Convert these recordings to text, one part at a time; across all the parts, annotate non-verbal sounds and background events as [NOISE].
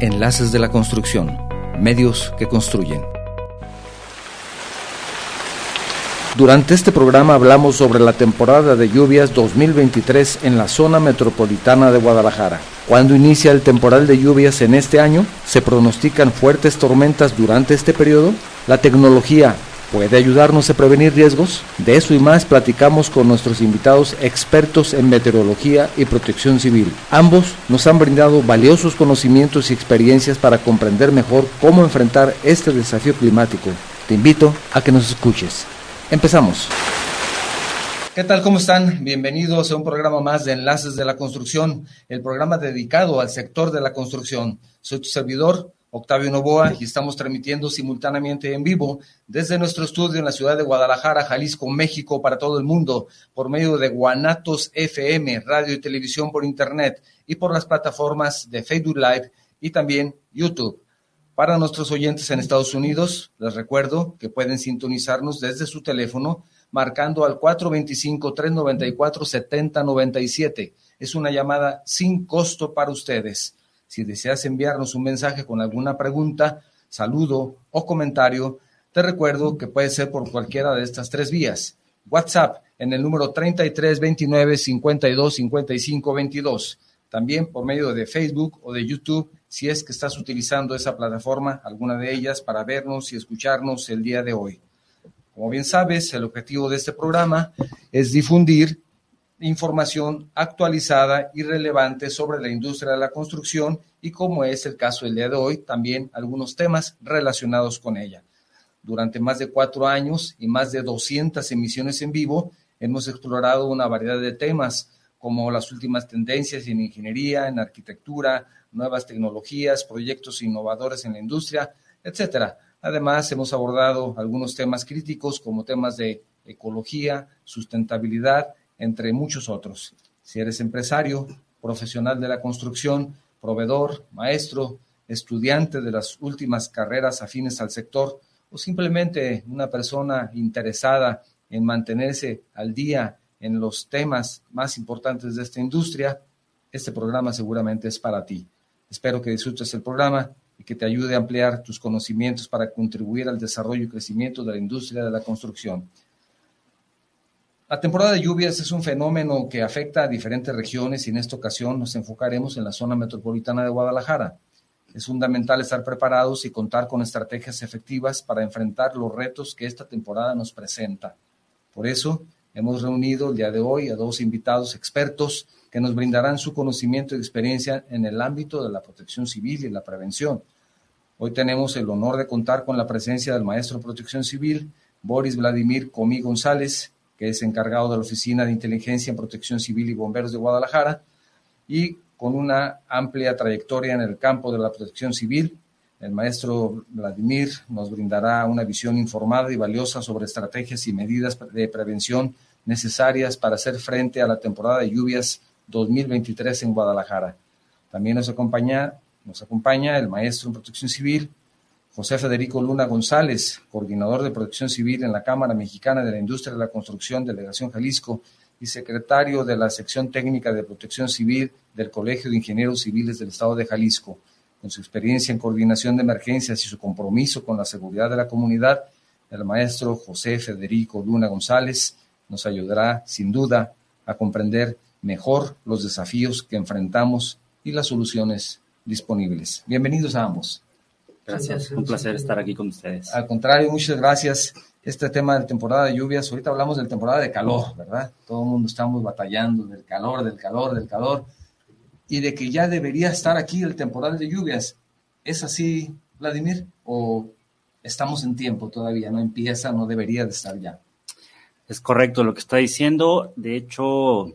Enlaces de la Construcción, medios que construyen. Durante este programa hablamos sobre la temporada de lluvias 2023 en la zona metropolitana de Guadalajara. Cuando inicia el temporal de lluvias en este año? ¿Se pronostican fuertes tormentas durante este periodo? La tecnología puede ayudarnos a prevenir riesgos. De eso y más platicamos con nuestros invitados expertos en meteorología y protección civil. Ambos nos han brindado valiosos conocimientos y experiencias para comprender mejor cómo enfrentar este desafío climático. Te invito a que nos escuches. Empezamos. ¿Qué tal? ¿Cómo están? Bienvenidos a un programa más de Enlaces de la Construcción, el programa dedicado al sector de la construcción. Soy tu servidor, Octavio Novoa, y estamos transmitiendo simultáneamente en vivo desde nuestro estudio en la ciudad de Guadalajara, Jalisco, México, para todo el mundo, por medio de Guanatos FM, radio y televisión por Internet y por las plataformas de Facebook Live y también YouTube. Para nuestros oyentes en Estados Unidos, les recuerdo que pueden sintonizarnos desde su teléfono marcando al 425-394-7097. Es una llamada sin costo para ustedes. Si deseas enviarnos un mensaje con alguna pregunta, saludo o comentario, te recuerdo que puede ser por cualquiera de estas tres vías. WhatsApp en el número 3329 52 55 22. También por medio de Facebook o de YouTube, si es que estás utilizando esa plataforma, alguna de ellas, para vernos y escucharnos el día de hoy. Como bien sabes, el objetivo de este programa es difundir información actualizada y relevante sobre la industria de la construcción y como es el caso del día de hoy, también algunos temas relacionados con ella. Durante más de cuatro años y más de 200 emisiones en vivo, hemos explorado una variedad de temas como las últimas tendencias en ingeniería, en arquitectura, nuevas tecnologías, proyectos innovadores en la industria, etcétera. Además, hemos abordado algunos temas críticos como temas de ecología, sustentabilidad entre muchos otros. Si eres empresario, profesional de la construcción, proveedor, maestro, estudiante de las últimas carreras afines al sector o simplemente una persona interesada en mantenerse al día en los temas más importantes de esta industria, este programa seguramente es para ti. Espero que disfrutes el programa y que te ayude a ampliar tus conocimientos para contribuir al desarrollo y crecimiento de la industria de la construcción. La temporada de lluvias es un fenómeno que afecta a diferentes regiones y en esta ocasión nos enfocaremos en la zona metropolitana de Guadalajara. Es fundamental estar preparados y contar con estrategias efectivas para enfrentar los retos que esta temporada nos presenta. Por eso, hemos reunido el día de hoy a dos invitados expertos que nos brindarán su conocimiento y experiencia en el ámbito de la protección civil y la prevención. Hoy tenemos el honor de contar con la presencia del maestro de protección civil, Boris Vladimir Comí González, que es encargado de la Oficina de Inteligencia en Protección Civil y Bomberos de Guadalajara, y con una amplia trayectoria en el campo de la protección civil. El maestro Vladimir nos brindará una visión informada y valiosa sobre estrategias y medidas de prevención necesarias para hacer frente a la temporada de lluvias 2023 en Guadalajara. También nos acompaña, nos acompaña el maestro en protección civil, José Federico Luna González, coordinador de protección civil en la Cámara Mexicana de la Industria de la Construcción, Delegación Jalisco, y secretario de la sección técnica de protección civil del Colegio de Ingenieros Civiles del Estado de Jalisco. Con su experiencia en coordinación de emergencias y su compromiso con la seguridad de la comunidad, el maestro José Federico Luna González nos ayudará, sin duda, a comprender mejor los desafíos que enfrentamos y las soluciones disponibles. Bienvenidos a ambos. Gracias, un placer estar aquí con ustedes. Al contrario, muchas gracias. Este tema de temporada de lluvias, ahorita hablamos de temporada de calor, ¿verdad? Todo el mundo estamos batallando del calor, del calor, del calor, y de que ya debería estar aquí el temporal de lluvias. ¿Es así, Vladimir? ¿O estamos en tiempo todavía? ¿No empieza, no debería de estar ya? Es correcto lo que está diciendo. De hecho,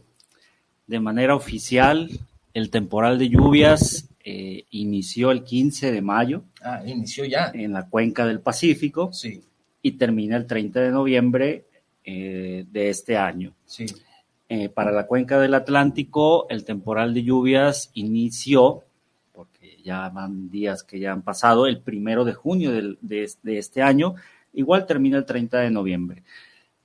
de manera oficial, el temporal de lluvias eh, inició el 15 de mayo. Ah, inició ya. En la cuenca del Pacífico. Sí. Y termina el 30 de noviembre eh, de este año. Sí. Eh, para la cuenca del Atlántico, el temporal de lluvias inició, porque ya van días que ya han pasado, el primero de junio de, de este año, igual termina el 30 de noviembre.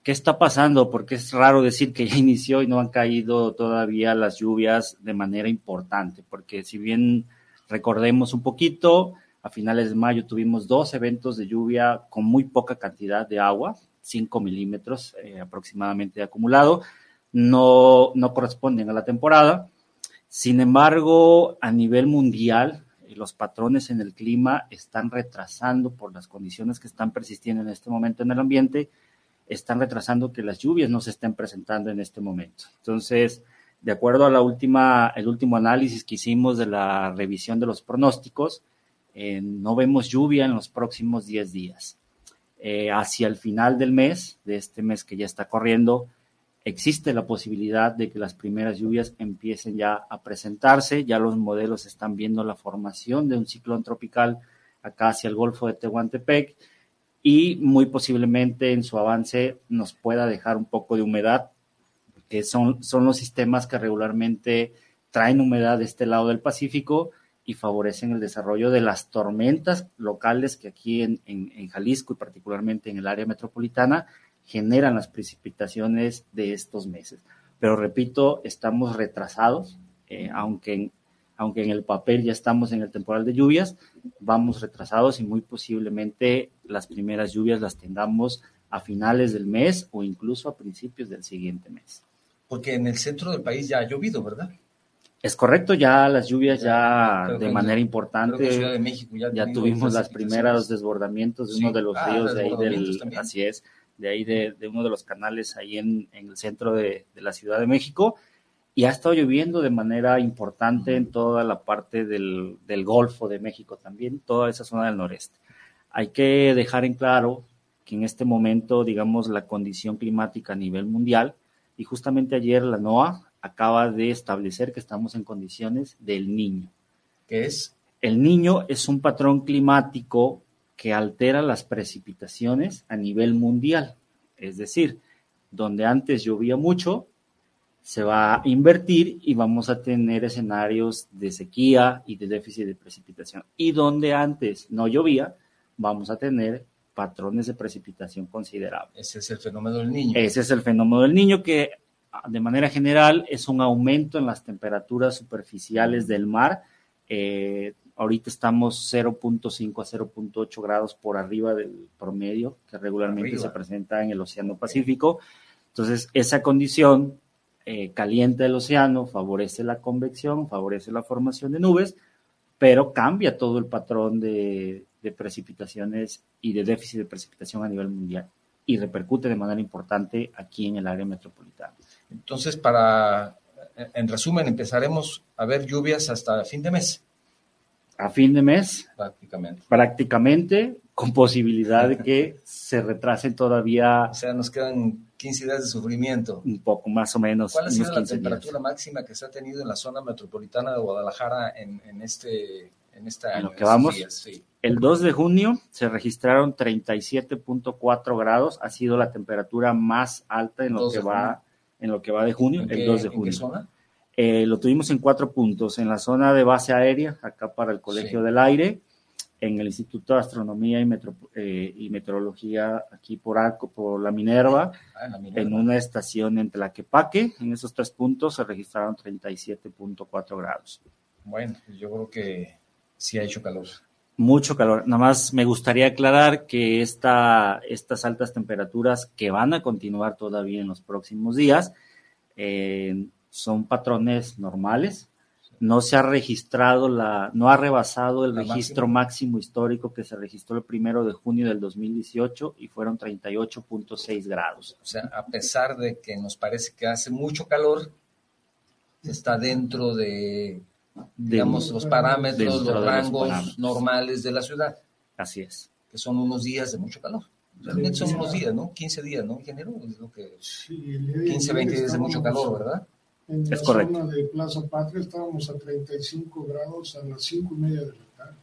¿Qué está pasando? Porque es raro decir que ya [LAUGHS] inició y no han caído todavía las lluvias de manera importante, porque si bien Recordemos un poquito, a finales de mayo tuvimos dos eventos de lluvia con muy poca cantidad de agua, 5 milímetros eh, aproximadamente de acumulado, no, no corresponden a la temporada. Sin embargo, a nivel mundial, eh, los patrones en el clima están retrasando por las condiciones que están persistiendo en este momento en el ambiente, están retrasando que las lluvias no se estén presentando en este momento. Entonces, de acuerdo a la última, el último análisis que hicimos de la revisión de los pronósticos, eh, no vemos lluvia en los próximos 10 días. Eh, hacia el final del mes, de este mes que ya está corriendo, existe la posibilidad de que las primeras lluvias empiecen ya a presentarse. Ya los modelos están viendo la formación de un ciclón tropical acá hacia el Golfo de Tehuantepec y muy posiblemente en su avance nos pueda dejar un poco de humedad que son, son los sistemas que regularmente traen humedad de este lado del Pacífico y favorecen el desarrollo de las tormentas locales que aquí en, en, Jalisco y particularmente en el área metropolitana generan las precipitaciones de estos meses. Pero repito, estamos retrasados, eh, aunque, aunque en el papel ya estamos en el temporal de lluvias, vamos retrasados y muy posiblemente las primeras lluvias las tengamos a finales del mes o incluso a principios del siguiente mes porque en el centro del país ya ha llovido, ¿verdad? Es correcto, ya las lluvias ya, de manera importante. Ciudad de México ya, tuvimos los primeros desbordamientos de uno de los ah, ríos de ahí del, así es, de ahí de, uno de los canales ahí en, el centro de, la Ciudad de México y ha estado lloviendo de manera importante en toda la parte del, del Golfo de México también, toda esa zona del noreste. Hay que dejar en claro que en este momento, digamos, la condición climática a nivel mundial y justamente ayer la NOAA acaba de establecer que estamos en condiciones del niño. ¿Qué es? El niño es un patrón climático que altera las precipitaciones a nivel mundial. Es decir, donde antes llovía mucho, se va a invertir y vamos a tener escenarios de sequía y de déficit de precipitación. Y donde antes no llovía, vamos a tener patrones de precipitación considerables. Ese es el fenómeno del niño. Ese es el fenómeno del niño que de manera general es un aumento en las temperaturas superficiales del mar. Eh, ahorita estamos 0.5 a 0.8 grados por arriba del promedio que regularmente se presenta en el Océano Pacífico. Entonces, esa condición eh, caliente del océano favorece la convección, favorece la formación de nubes, pero cambia todo el patrón de, de precipitaciones y de déficit de precipitación a nivel mundial y repercute de manera importante aquí en el área metropolitana. Entonces, para, en resumen, empezaremos a ver lluvias hasta fin de mes. A fin de mes. Prácticamente. Prácticamente, con posibilidad de que se retrasen todavía. O sea, nos quedan 15 días de sufrimiento. Un poco más o menos. ¿Cuál ha sido la temperatura máxima que se ha tenido en la zona metropolitana de Guadalajara en, en este en esta lo que vamos, el 2 de junio se registraron 37.4 grados, ha sido la temperatura más alta en lo que va en lo que va de junio, el 2 de junio. ¿En qué zona? Eh, lo tuvimos en cuatro puntos, en la zona de base aérea, acá para el Colegio del Aire, en el Instituto de Astronomía y, eh, y Meteorología aquí por Arco, por la Minerva, ah, en una estación en Tlaquepaque, en esos tres puntos se registraron 37.4 grados. Bueno, yo creo que sí ha hecho calor. Mucho calor. Nada más me gustaría aclarar que esta, estas altas temperaturas que van a continuar todavía en los próximos días eh, son patrones normales. No se ha registrado la, no ha rebasado el registro máximo histórico que se registró el primero de junio del 2018 y fueron 38.6 grados. O sea, a pesar de que nos parece que hace mucho calor, está dentro de digamos, los parámetros, los rangos normales de la ciudad. Así es. Que son unos días de mucho calor. Realmente son unos días, ¿no? 15 días, ¿no, ingeniero? Es lo que... 15, 20 días de mucho calor, ¿verdad? En la zona de Plaza Patria estábamos a 35 grados a las 5 y media de la tarde.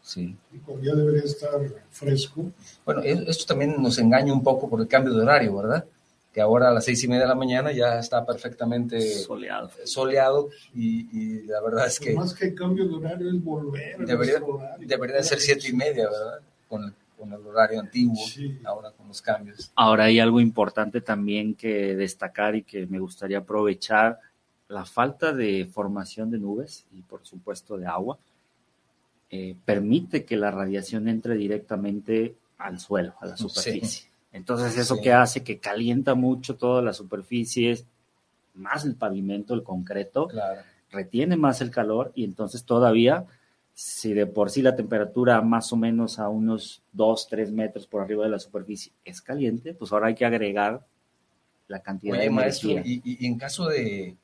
Sí. Y cuando ya debería estar fresco. Bueno, esto también nos engaña un poco por el cambio de horario, ¿verdad? que ahora a las seis y media de la mañana ya está perfectamente soleado, soleado y, la verdad es que... Más que cambio de horario es volver. Debería, debería ser siete y media, ¿verdad? Con, con el horario antiguo, ahora con los cambios. Ahora hay algo importante también que destacar y que me gustaría aprovechar, la falta de formación de nubes y por supuesto de agua eh, permite que la radiación entre directamente al suelo, a la superficie. Entonces, eso que hace que calienta mucho todas las superficies, más el pavimento, el concreto, retiene más el calor y entonces todavía, si de por sí la temperatura más o menos a unos 2, 3 metros por arriba de la superficie es caliente, pues ahora hay que agregar la cantidad de energía. y, en caso de,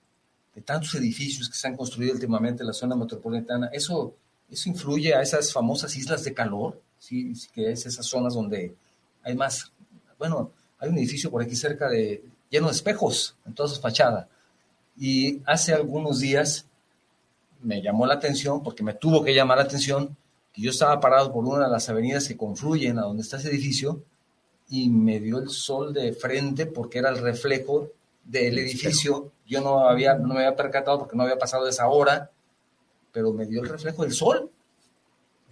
tantos edificios que se han construido últimamente en la zona metropolitana, ¿eso, eso influye a esas famosas islas de calor? Sí, que es esas zonas donde hay más, bueno, hay un edificio por aquí cerca de, lleno de espejos en toda su fachada. Y hace algunos días me llamó la atención, porque me tuvo que llamar la atención, que yo estaba parado por una de las avenidas que confluyen a donde está ese edificio y me dio el sol de frente porque era el reflejo del edificio. Yo no, había, no me había percatado porque no había pasado esa hora, pero me dio el reflejo del sol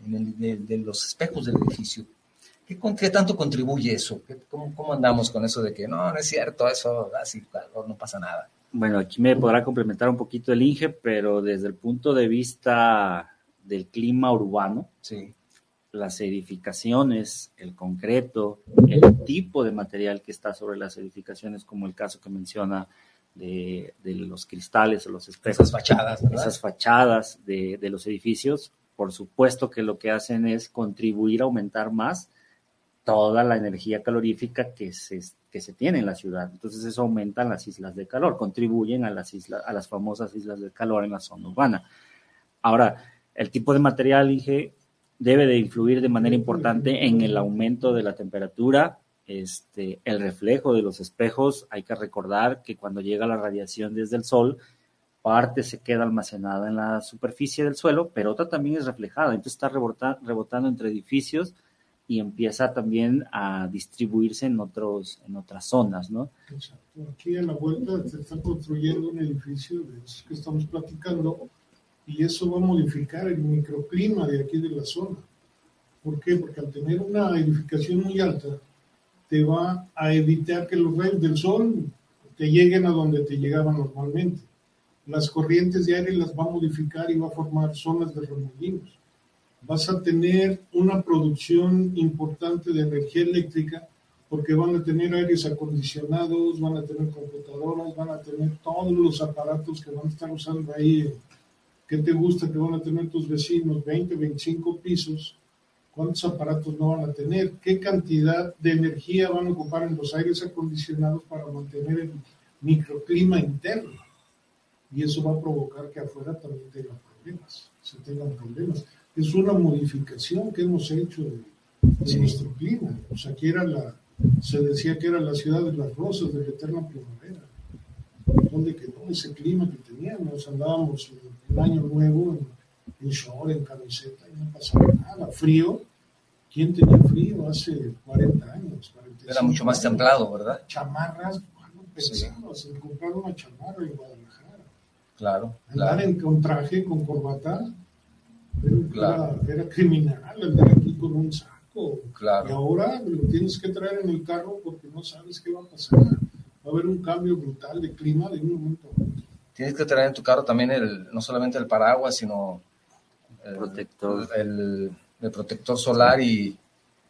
de, los espejos del edificio. ¿Qué, ¿Qué, tanto contribuye eso? cómo, cómo, andamos con eso de que no, no es cierto, eso así, no pasa nada? Bueno, aquí me podrá complementar un poquito el Inge, pero desde el punto de vista del clima urbano, sí las edificaciones, el concreto, el tipo de material que está sobre las edificaciones, como el caso que menciona de, los cristales o los espejos. Esas fachadas, Esas fachadas de, los edificios, por supuesto que lo que hacen es contribuir a aumentar más toda la energía calorífica que se, que se tiene en la ciudad. Entonces eso aumenta las islas de calor, contribuyen a las, islas, a las famosas islas de calor en la zona urbana. Ahora, el tipo de material, dije, debe de influir de manera importante en el aumento de la temperatura, este, el reflejo de los espejos. Hay que recordar que cuando llega la radiación desde el sol, parte se queda almacenada en la superficie del suelo, pero otra también es reflejada. Entonces está rebotando entre edificios y empieza también a distribuirse en otros en otras zonas, ¿no? Exacto. Aquí a la vuelta se está construyendo un edificio de esos que estamos platicando y eso va a modificar el microclima de aquí de la zona. ¿Por qué? Porque al tener una edificación muy alta, te va a evitar que los rayos del sol te lleguen a donde te llegaban normalmente. Las corrientes de aire las va a modificar y va a formar zonas de remolinos. Vas a tener una producción importante de energía eléctrica porque van a tener aires acondicionados, van a tener computadoras, van a tener todos los aparatos que van a estar usando ahí ¿Qué te gusta que van a tener tus vecinos? 20, 25 pisos. ¿Cuántos aparatos no van a tener? ¿Qué cantidad de energía van a ocupar en los aires acondicionados para mantener el microclima interno? Y eso va a provocar que afuera también tengan problemas, se tengan problemas. Es una modificación que hemos hecho de, nuestro clima. O sea, aquí era la, se decía que era la ciudad de las rosas, de la eterna primavera. ¿Dónde quedó ese clima que teníamos? Andábamos el año nuevo en, en short, en camiseta, y no pasaba nada. Frío, ¿quién tenía frío hace 40 años? Era mucho más templado, ¿verdad? Chamarras, bueno, pensamos en comprar una chamarra en Guadalajara. Claro. Andar en, con traje, con corbata, era, era, criminal andar aquí con un saco. Claro. Y ahora lo tienes que traer en el carro porque no sabes qué va a pasar. Va a haber un cambio brutal de clima de un momento a otro tienes que traer en tu carro también el, no solamente el paraguas, sino el protector, el, protector solar y,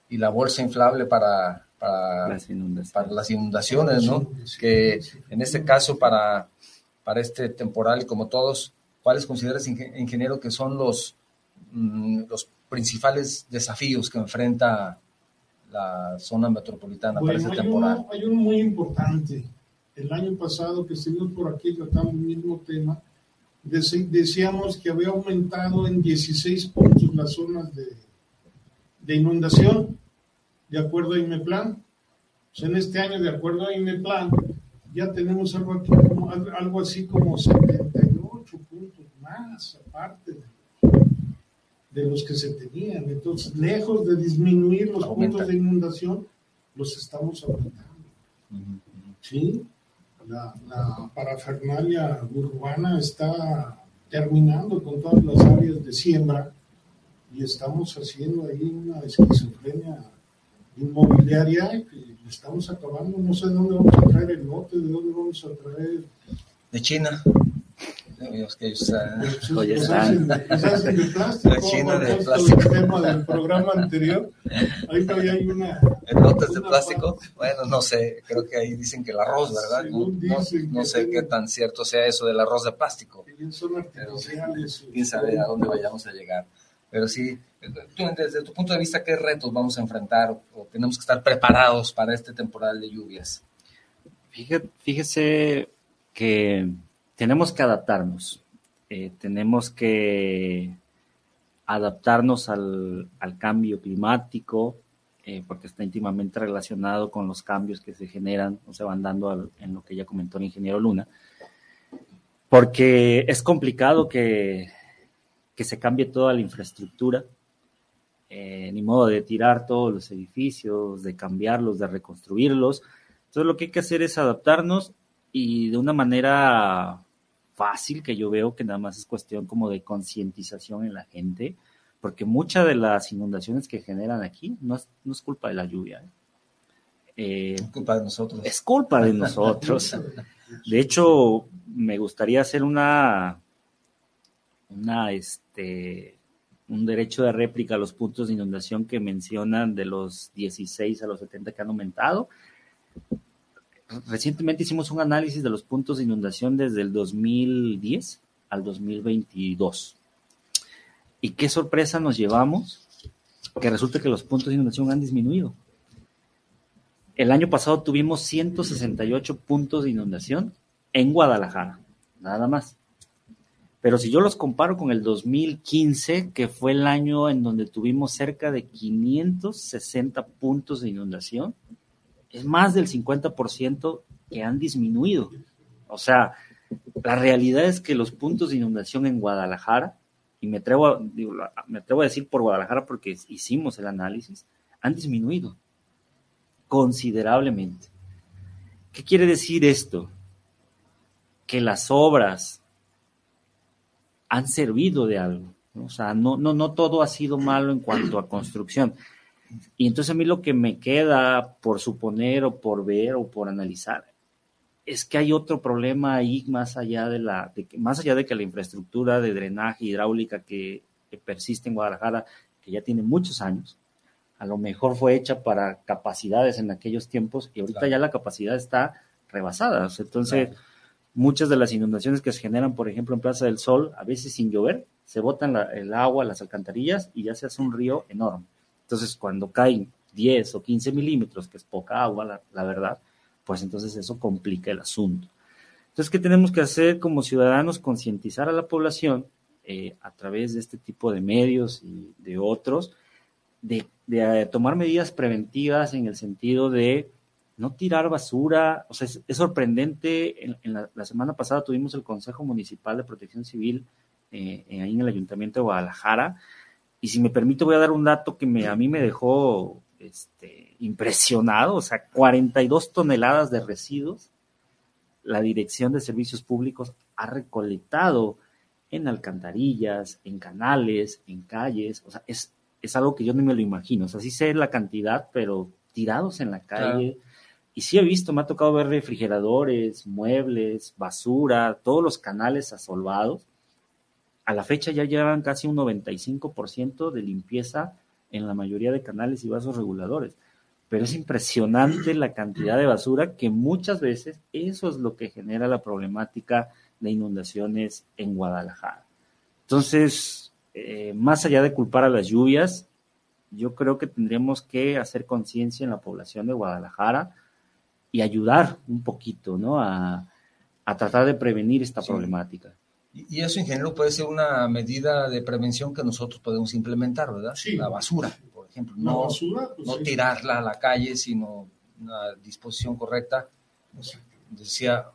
y, la bolsa inflable para, para, las, inundaciones. para las inundaciones, ¿no? que en este caso para, para este temporal y como todos, ¿cuáles consideras, ingeniero, que son los, los principales desafíos que enfrenta la zona metropolitana para este temporal? hay uno muy importante el año pasado que estuvimos por aquí tratando el mismo tema, decíamos que había aumentado en 16 puntos las zonas de, inundación, de acuerdo a INEPLAN. Pues en este año, de acuerdo a INEPLAN, ya tenemos algo, aquí algo así como 78 puntos más, aparte de, los que se tenían. Entonces, lejos de disminuir los puntos de inundación, los estamos aumentando. ¿Sí? la, parafernalia urbana está terminando con todas las áreas de siembra y estamos haciendo ahí una esquizofrenia inmobiliaria y estamos acabando. No sé de dónde vamos a traer el lote, de dónde vamos a traer. De China. Que ellos están. La China de esto plástico. El tema del programa anterior. Ahí todavía hay una. ¿En notas de plástico? Bueno, no sé, creo que ahí dicen que el arroz, ¿verdad? No, Según no- dicen no que sé qué tan cierto sea eso del arroz de plástico. artificiales. Quién sabe a dónde vayamos a llegar. Pero sí, tú, desde tu punto de vista, ¿qué retos vamos a enfrentar o, o tenemos que estar preparados para este temporal de lluvias? Fíjese que tenemos que adaptarnos, eh, tenemos que adaptarnos al, al cambio climático, eh, porque está íntimamente relacionado con los cambios que se generan o se van dando en lo que ya comentó el ingeniero Luna, porque es complicado que, que se cambie toda la infraestructura, eh, ni modo de tirar todos los edificios, de cambiarlos, de reconstruirlos. Entonces lo que hay que hacer es adaptarnos y de una manera fácil, que yo veo que nada más es cuestión como de concientización en la gente, porque muchas de las inundaciones que generan aquí no es, no es culpa de la lluvia. ¿eh? Eh, Es culpa de nosotros. es culpa de nosotros. [LAUGHS] De hecho, me gustaría hacer una, una, este, un derecho de réplica a los puntos de inundación que mencionan de los 16 a los 70 que han aumentado. Recientemente hicimos un análisis de los puntos de inundación desde el 2010 al 2022. Y qué sorpresa nos llevamos, que resulta que los puntos de inundación han disminuido. El año pasado tuvimos 168 puntos de inundación en Guadalajara, nada más. Pero si yo los comparo con el 2015, que fue el año en donde tuvimos cerca de 560 puntos de inundación, es más del 50% que han disminuido. O sea, la realidad es que los puntos de inundación en Guadalajara, y me atrevo a, me a decir por Guadalajara porque hicimos el análisis, han disminuido considerablemente. ¿Qué quiere decir esto? Que las obras han servido de algo. O sea, no, no, no todo ha sido malo en cuanto a construcción. Y entonces a mí lo que me queda por suponer o por ver o por analizar es que hay otro problema ahí más allá de la, de que, más allá de que la infraestructura de drenaje hidráulica que, que persiste en Guadalajara, que ya tiene muchos años, a lo mejor fue hecha para capacidades en aquellos tiempos y ahorita Claro. ya la capacidad está rebasada. Entonces, Claro. muchas de las inundaciones que se generan, por ejemplo, en Plaza del Sol, a veces sin llover, se botan la- el agua, las alcantarillas y ya se hace un río enorme. Entonces, cuando caen 10 o 15 milímetros, que es poca agua, la, la verdad, pues entonces eso complica el asunto. Entonces, ¿qué tenemos que hacer como ciudadanos? Concientizar a la población eh, a través de este tipo de medios y de otros, de, eh, tomar medidas preventivas en el sentido de no tirar basura. O sea, es, sorprendente. En, en la, semana pasada tuvimos el Consejo Municipal de Protección Civil eh, ahí en el Ayuntamiento de Guadalajara. Y si me permite, voy a dar un dato que me, a mí me dejó este, impresionado. O sea, 42 toneladas de residuos. La Dirección de Servicios Públicos ha recolectado en alcantarillas, en canales, en calles. O sea, es, es algo que yo no me lo imagino. O sea, sí sé la cantidad, pero tirados en la calle. Claro. Y sí he visto, me ha tocado ver refrigeradores, muebles, basura, todos los canales asolvados. A la fecha ya llevan casi un 95% de limpieza en la mayoría de canales y vasos reguladores. Pero es impresionante la cantidad de basura que muchas veces eso es lo que genera la problemática de inundaciones en Guadalajara. Entonces, eh, más allá de culpar a las lluvias, yo creo que tendríamos que hacer conciencia en la población de Guadalajara y ayudar un poquito, ¿no? A, a tratar de prevenir esta sí. problemática. Y eso, ingeniero, puede ser una medida de prevención que nosotros podemos implementar, ¿verdad? Sí. La basura, por ejemplo. No, basura, pues no sí. tirarla a la calle, sino una disposición correcta. Decía,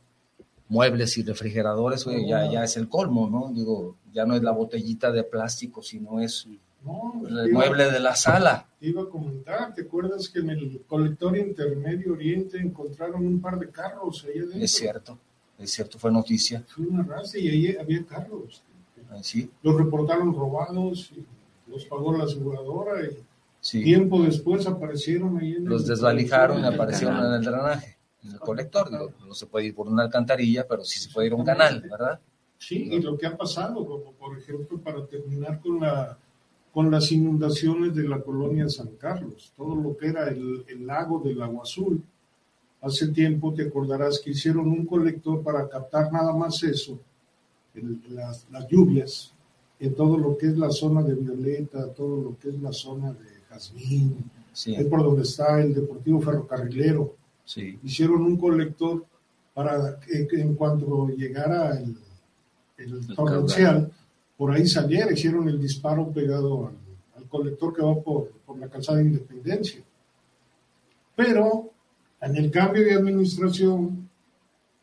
muebles y refrigeradores, oye, ya, ya es el colmo, ¿no? Digo, ya no es la botellita de plástico, sino es no, el mueble de la sala. Te iba a comentar, ¿te acuerdas que en el colector intermedio oriente encontraron un par de carros ahí adentro? Es cierto, es cierto, fue noticia. Fue una raza y ahí había carros. Ah, ¿Sí? Los reportaron robados, los pagó la aseguradora y sí. tiempo después aparecieron ahí. En los desvalijaron y aparecieron en el drenaje en el colector. Digo, no se puede ir por una alcantarilla, pero sí se puede ir a un canal, ¿verdad? Sí, y lo que ha pasado, como por ejemplo, para terminar con la con las inundaciones de la colonia San Carlos, todo lo que era el, el lago del Agua Azul. Hace tiempo te acordarás que hicieron un colector para captar nada más eso, las, las, lluvias, en todo lo que es la zona de Violeta, todo lo que es la zona de Jazmín, es por donde está el Deportivo Ferrocarrilero. Sí. Hicieron un colector para que, en cuanto llegara el, el torrencial, por ahí saliera, hicieron el disparo pegado al, al colector que va por, por, la calzada de Independencia. Pero en el cambio de administración,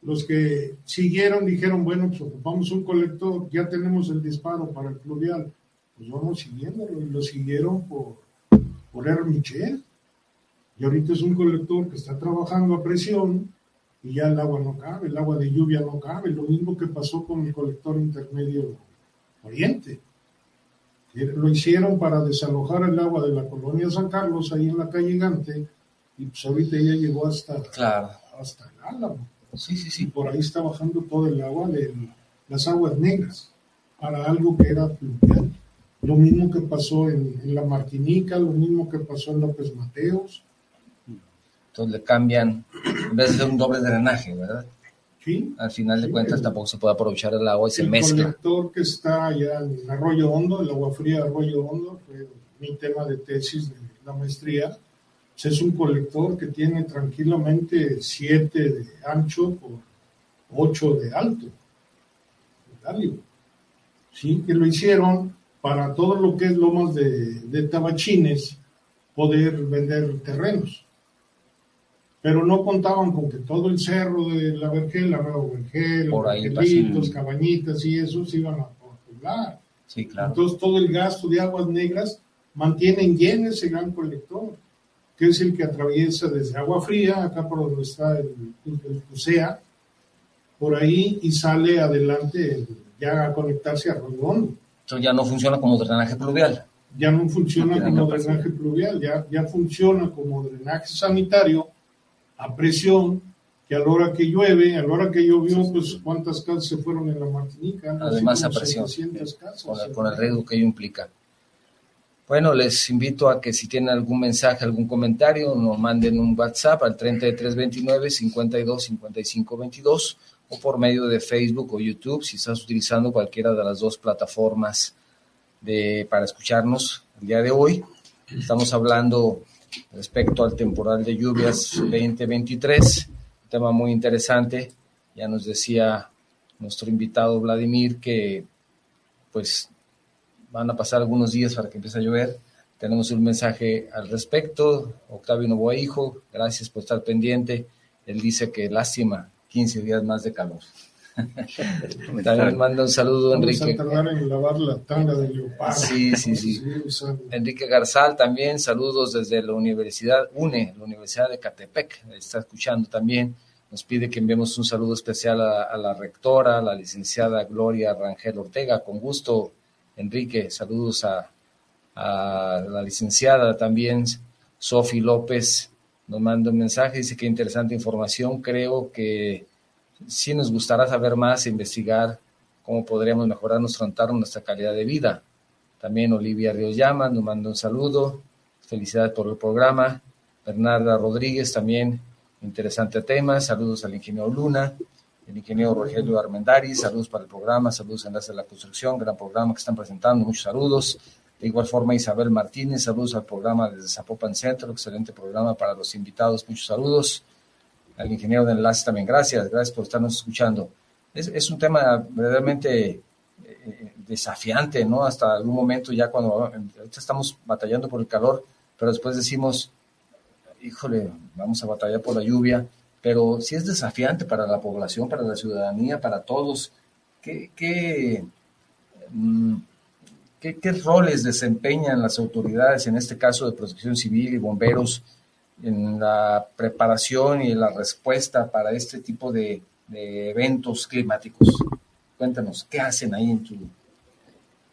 los que siguieron dijeron, bueno, pues ocupamos un colector, ya tenemos el disparo para el pluvial, pues vamos siguiéndolo, y lo siguieron por, por R. Michel. Y ahorita es un colector que está trabajando a presión y ya el agua no cabe, el agua de lluvia no cabe, lo mismo que pasó con el colector intermedio Oriente. Lo hicieron para desalojar el agua de la colonia San Carlos, ahí en la calle Gante, y pues ahorita ya llegó hasta, claro. hasta el Álamo. Sí, sí, sí. Y por ahí está bajando todo el agua de las aguas negras para algo que era pluvial. Lo mismo que pasó en, en, la Martinica, lo mismo que pasó en López Mateos. Entonces le cambian, en vez de un doble drenaje, ¿verdad? Sí. Al final de Sí, cuentas el- tampoco se puede aprovechar el agua y se el mezcla. colector que está allá en Arroyo Hondo, el agua fría de Arroyo Hondo, fue mi tema de tesis de la maestría. Pues es un colector que tiene tranquilamente 7 de ancho por 8 de alto. Sí, que lo hicieron para todo lo que es lomas de, de tabachines, poder vender terrenos. Pero no contaban con que todo el cerro de la Vergel, la Nueva Vergel, Vergelitos, cabañitas y eso se iban a poblar. Sí, claro. Entonces todo el gasto de aguas negras mantienen lleno ese gran colector, que es el que atraviesa desde Agua Fría, acá por donde está el, el Cusea, por ahí y sale adelante el- ya a conectarse a Rondón. Entonces ya no funciona como drenaje pluvial. Ya no funciona como drenaje pluvial, ya, ya funciona como drenaje sanitario a presión, que a la hora que llueve, a la hora que llovió, pues cuántas casas se fueron en la Martinica, Además, a presión. 700 casas. con el, con el riesgo que ello implica. Bueno, les invito a que si tienen algún mensaje, algún comentario, nos manden un WhatsApp al 3329 52 55 22 o por medio de Facebook o YouTube si estás utilizando cualquiera de las dos plataformas de, para escucharnos el día de hoy. Estamos hablando respecto al temporal de lluvias 2023, un tema muy interesante. Ya nos decía nuestro invitado Vladimir que pues van a pasar algunos días para que empiece a llover. Tenemos un mensaje al respecto. Octavio Novoa Hijo, gracias por estar pendiente. Él dice que lástima, 15 días más de calor. [LAUGHS] También manda un saludo Vamos Enrique. a tardar en lavar la tanga de leopardo. Sí, sí, sí. Enrique Garzal también, saludos desde la Universidad UNE, la Universidad de Catepec, está escuchando también. Nos pide que enviemos un saludo especial a, a la rectora, la licenciada Gloria Rangel Ortega. Con gusto, Enrique, saludos a, la licenciada también, Sofi López. Nos manda un mensaje, dice que interesante información. Creo que sí nos gustará saber más e investigar cómo podríamos mejorar nuestro entorno, nuestra calidad de vida. También Olivia Ríos Llama nos manda un saludo. Felicidades por el programa. Bernarda Rodríguez también, interesante tema. Saludos al ingeniero Luna, el ingeniero Rogelio Armendari. Saludos para el programa, saludos a Enlace de la Construcción, gran programa que están presentando. Muchos saludos. De igual forma, Isabel Martínez, saludos al programa desde Zapopan Centro, excelente programa para los invitados. Muchos saludos. Al ingeniero de Enlace también, gracias, gracias por estarnos escuchando. Es, es un tema verdaderamente eh, desafiante, ¿no? Hasta algún momento ya cuando estamos batallando por el calor, pero después decimos, híjole, vamos a batallar por la lluvia, pero sí es desafiante para la población, para la ciudadanía, para todos. ¿Qué, qué, mm, qué, qué roles desempeñan las autoridades, en este caso de protección civil y bomberos, en la preparación y la respuesta para este tipo de, de eventos climáticos? Cuéntanos, ¿qué hacen ahí en tu,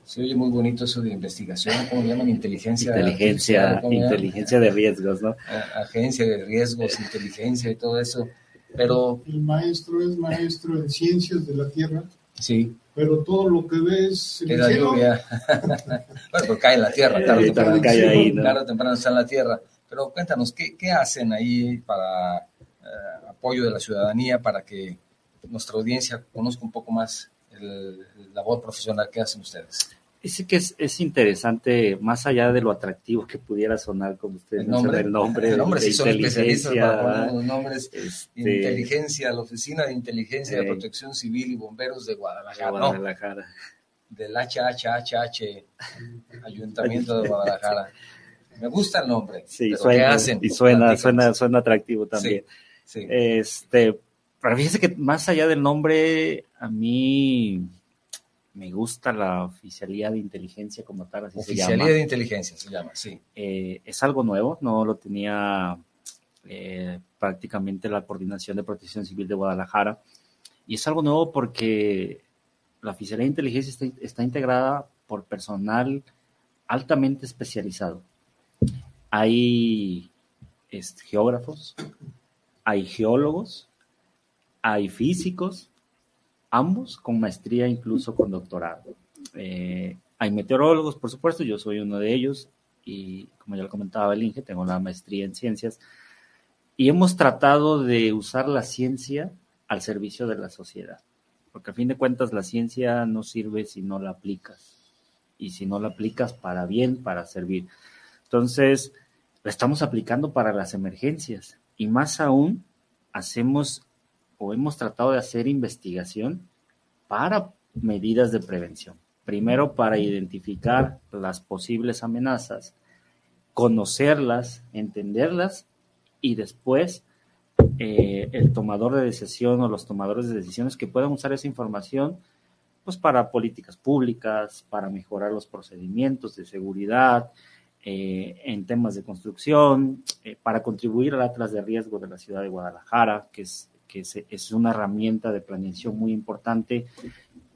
se oye muy bonito eso de investigación, ¿cómo le llaman? Inteligencia. [LAUGHS] Inteligencia, inteligencia de riesgos, ¿no? Agencia de riesgos, inteligencia y todo eso. Pero El maestro es maestro en ciencias de la tierra Sí. Pero todo lo que ves en la lluvia. [LAUGHS] bueno, pues cae en la tierra, tarde o temprano. Cae ahí, ¿no? Tarde o temprano está en la tierra. Pero cuéntanos, ¿qué, qué hacen ahí para eh, apoyo de la ciudadanía, para que nuestra audiencia conozca un poco más labor profesional que hacen ustedes? Dice que es, es, interesante, más allá de lo atractivo que pudiera sonar, como ustedes el nombre, el nombre, el nombre de, sí son especialistas para poner los nombres. este, Inteligencia, la Oficina de Inteligencia de Eh. Protección Civil y Bomberos de de Guadalajara, no, Guadalajara. del HHHH, Ayuntamiento de [LAUGHS] Guadalajara. Me gusta el nombre. Sí, pero ¿qué suena, hacen? y suena, suena, suena atractivo también. Sí. Este, pero fíjese que más allá del nombre, a mí me gusta la oficialía de inteligencia como tal, así se Oficialía llama. de Inteligencia se llama, sí. Eh, es algo nuevo, no lo tenía eh, prácticamente la Coordinación de Protección Civil de Guadalajara. Y es algo nuevo porque la Oficialía de Inteligencia está, está integrada por personal altamente especializado. Hay este, geógrafos, hay geólogos, hay físicos, ambos con maestría, incluso con doctorado. Eh, hay meteorólogos, por supuesto, yo soy uno de ellos y como ya lo comentaba el Inge, tengo la maestría en ciencias y hemos tratado de usar la ciencia al servicio de la sociedad, porque a fin de cuentas la ciencia no sirve si no la aplicas y si no la aplicas para bien, para servir. Entonces, la estamos aplicando para las emergencias y más aún hacemos o hemos tratado de hacer investigación para medidas de prevención. Primero para identificar las posibles amenazas, conocerlas, entenderlas y después eh, el tomador de decisión o los tomadores de decisiones que puedan usar esa información pues para políticas públicas, para mejorar los procedimientos de seguridad, eh, en temas de construcción, eh, para contribuir al Atlas de Riesgo de la ciudad de Guadalajara, que es, que es, es una herramienta de planeación muy importante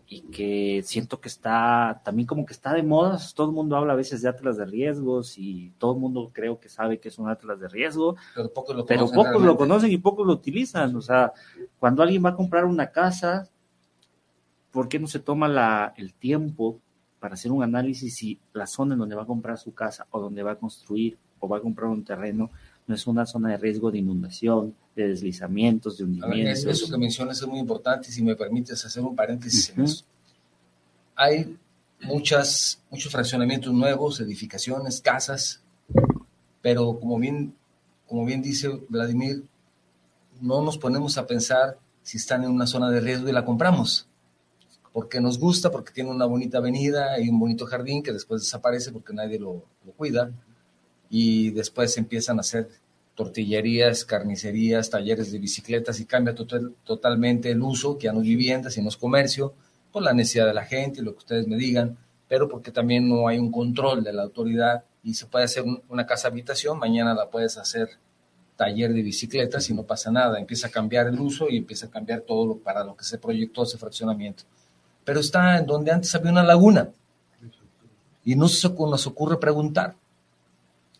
y que siento que está también como que está de moda. Todo el mundo habla a veces de atlas de riesgos y todo el mundo creo que sabe que es un atlas de riesgo, Pero pocos lo pero conocen pocos lo conocen y pocos lo utilizan. O sea, cuando alguien va a comprar una casa, ¿por qué no se toma la, el tiempo para hacer un análisis si la zona en donde va a comprar su casa o donde va a construir o va a comprar un terreno no es una zona de riesgo de inundación, de deslizamientos, de ver, hundimientos? eso que mencionas es muy importante y si me permites hacer un paréntesis en eso. Hay muchas, muchos fraccionamientos nuevos, edificaciones, casas, pero como bien, como bien dice Vladimir, no nos ponemos a pensar si están en una zona de riesgo y la compramos. Porque nos gusta, porque tiene una bonita avenida y un bonito jardín que después desaparece porque nadie lo, lo cuida. Y después empiezan a hacer tortillerías, carnicerías, talleres de bicicletas y cambia total- totalmente el uso, que ya no es vivienda, sino es comercio, por la necesidad de la gente, lo que ustedes me digan, pero porque también no hay un control de la autoridad y se puede hacer un- una casa habitación, mañana la puedes hacer taller de bicicletas y no pasa nada, empieza a cambiar el uso y empieza a cambiar todo para lo que se proyectó ese fraccionamiento. Pero está en donde antes había una laguna y no se nos ocurre preguntar,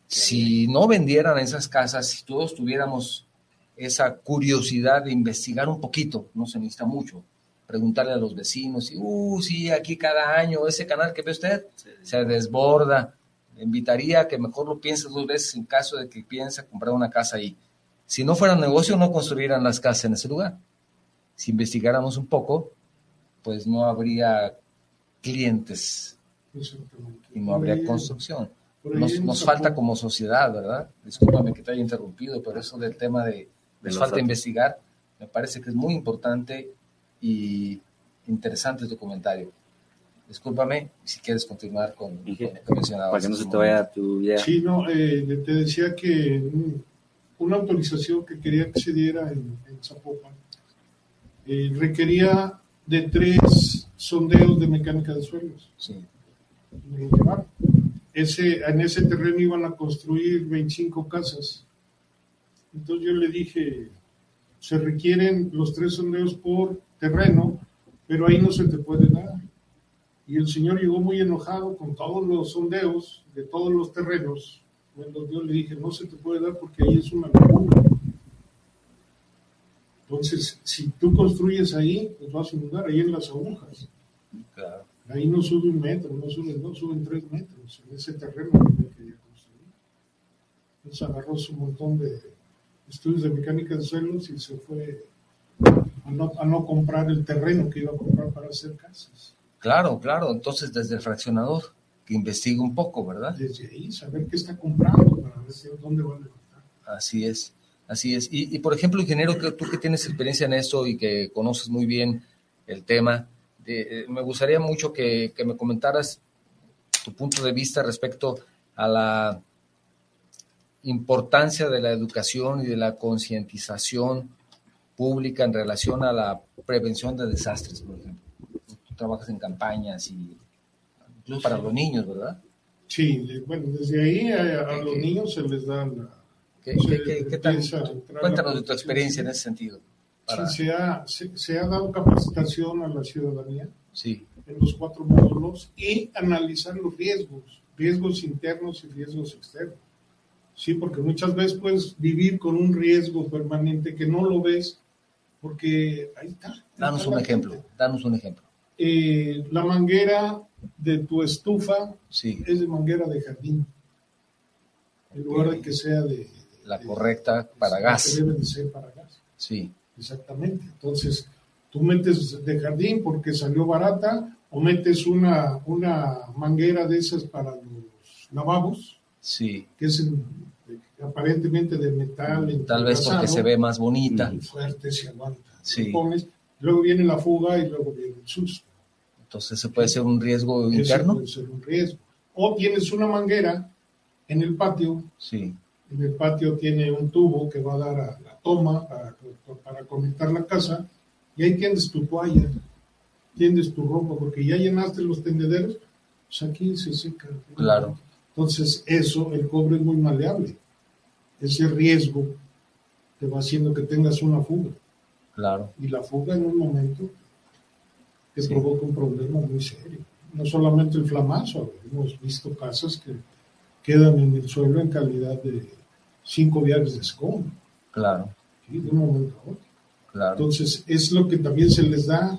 si no vendieran esas casas, si todos tuviéramos esa curiosidad de investigar un poquito, no se necesita mucho, preguntarle a los vecinos, y, uh, sí, aquí cada año ese canal que ve usted se desborda, le invitaría a que mejor lo piense dos veces en caso de que piense comprar una casa ahí. Si no fuera un negocio, no construirían las casas en ese lugar. Si investigáramos un poco, pues no habría clientes y no habría construcción nos, nos falta como sociedad, ¿verdad? Discúlpame que te haya interrumpido, pero eso del tema de De nos falta datos. investigar, me parece que es muy importante y interesante tu comentario. Discúlpame si quieres continuar con, con lo que mencionabas. Para que no se te vaya momento. tu idea. Sí, no, eh, te decía que una autorización que quería que se diera en, en Zapopan eh, requería de tres sondeos de mecánica de suelos. Sí, Me lo llevaron. En ese terreno iban a construir 25 casas. Entonces yo le dije, se requieren los tres sondeos por terreno, pero ahí no se te puede dar. Y el señor llegó muy enojado con todos los sondeos de todos los terrenos. Bueno, yo le dije, no se te puede dar porque ahí es una laguna. Entonces, si tú construyes ahí, pues vas a inundar ahí en las agujas. Claro. Ahí no sube un metro, no suben dos, suben tres metros en ese terreno que quería construir. Entonces agarró su montón de estudios de mecánica de suelos y se fue a no, a no comprar el terreno que iba a comprar para hacer casas. Claro, claro. Entonces, desde el fraccionador, que investigue un poco, ¿verdad? Desde ahí, saber qué está comprando para ver dónde va a levantar. Así es, así es. Y, y, por ejemplo, ingeniero, que tú que tienes experiencia en esto y que conoces muy bien el tema, eh, me gustaría mucho que, que me comentaras tu punto de vista respecto a la importancia de la educación y de la concientización pública en relación a la prevención de desastres, por ejemplo. Tú trabajas en campañas y incluso para los niños, ¿verdad? Sí, bueno, desde ahí a, a los niños se les da la... ¿Qué, qué- tal? Cuéntanos de tu experiencia en ese sentido. Para- Sí, se, ha, se, se ha dado capacitación a la ciudadanía sí, en los cuatro módulos y analizar los riesgos, riesgos internos y riesgos externos. Sí, porque muchas veces puedes vivir con un riesgo permanente que no lo ves porque ahí está. ahí danos está un ejemplo, gente. danos un ejemplo. Eh, la manguera de tu estufa Sí, es de manguera de jardín, en lugar de que sea de... la de- correcta para que gas. debe de ser para gas. Sí, Exactamente. Entonces, tú metes de jardín porque salió barata o metes una, una manguera de esas para los lavabos, sí. que es en- aparentemente de metal. Tal vez porque entrelazado, se ve más bonita. y fuerte, se aguanta. Sí. Pones, luego viene la fuga y luego viene el susto. Entonces se puede ser un riesgo Eso interno. puede ser un riesgo. O tienes una manguera en el patio Sí, En el patio tiene un tubo que va a dar a la toma para, para conectar la casa y ahí tiendes tu toalla, tiendes tu ropa, porque ya llenaste los tendederos, pues aquí se seca. Claro. Entonces eso, el cobre es muy maleable. Ese riesgo te va haciendo que tengas una fuga. claro. Y la fuga en un momento te Sí. provoca un problema muy serio. No solamente el flamazo, hemos visto casas que quedan en el suelo en calidad de cinco viajes de escombro, Claro, ¿sí? de un momento a otro. claro. Entonces, es lo que también se les da,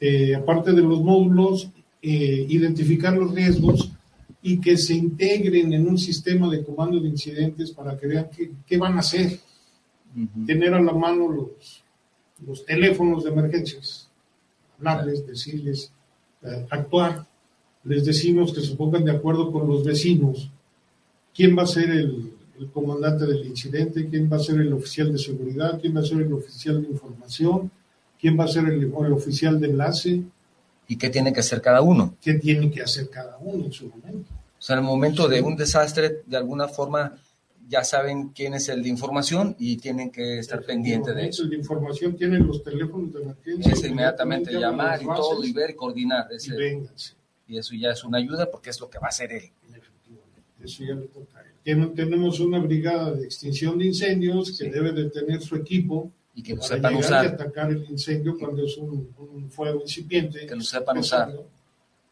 eh, aparte de los módulos, eh, identificar los riesgos y que se integren en un sistema de comando de incidentes para que vean qué, qué van a hacer. Ujú. Tener a la mano los, los teléfonos de emergencias, hablarles, decirles, eh, actuar. Les decimos que se pongan de acuerdo con los vecinos. ¿Quién va a ser el, el comandante del incidente? ¿Quién va a ser el oficial de seguridad? ¿Quién va a ser el oficial de información? ¿Quién va a ser el, el oficial de enlace? ¿Y qué tiene que hacer cada uno? ¿Qué tiene que hacer cada uno en su momento? O sea, en el momento de un desastre, de alguna forma, ya saben quién es el de información y tienen que estar pendientes de eso. El de información tiene los teléfonos de emergencia. Es inmediatamente llamar y todo y ver y coordinar. y ese- vénganse. y eso ya es una ayuda porque es lo que va a hacer él. Efectivamente, eso ya le toca Tenemos una brigada de extinción de incendios que Sí. debe de tener su equipo Y que lo para sepan llegar y usar. atacar el incendio cuando es un, un fuego incipiente. Que lo sepan usar.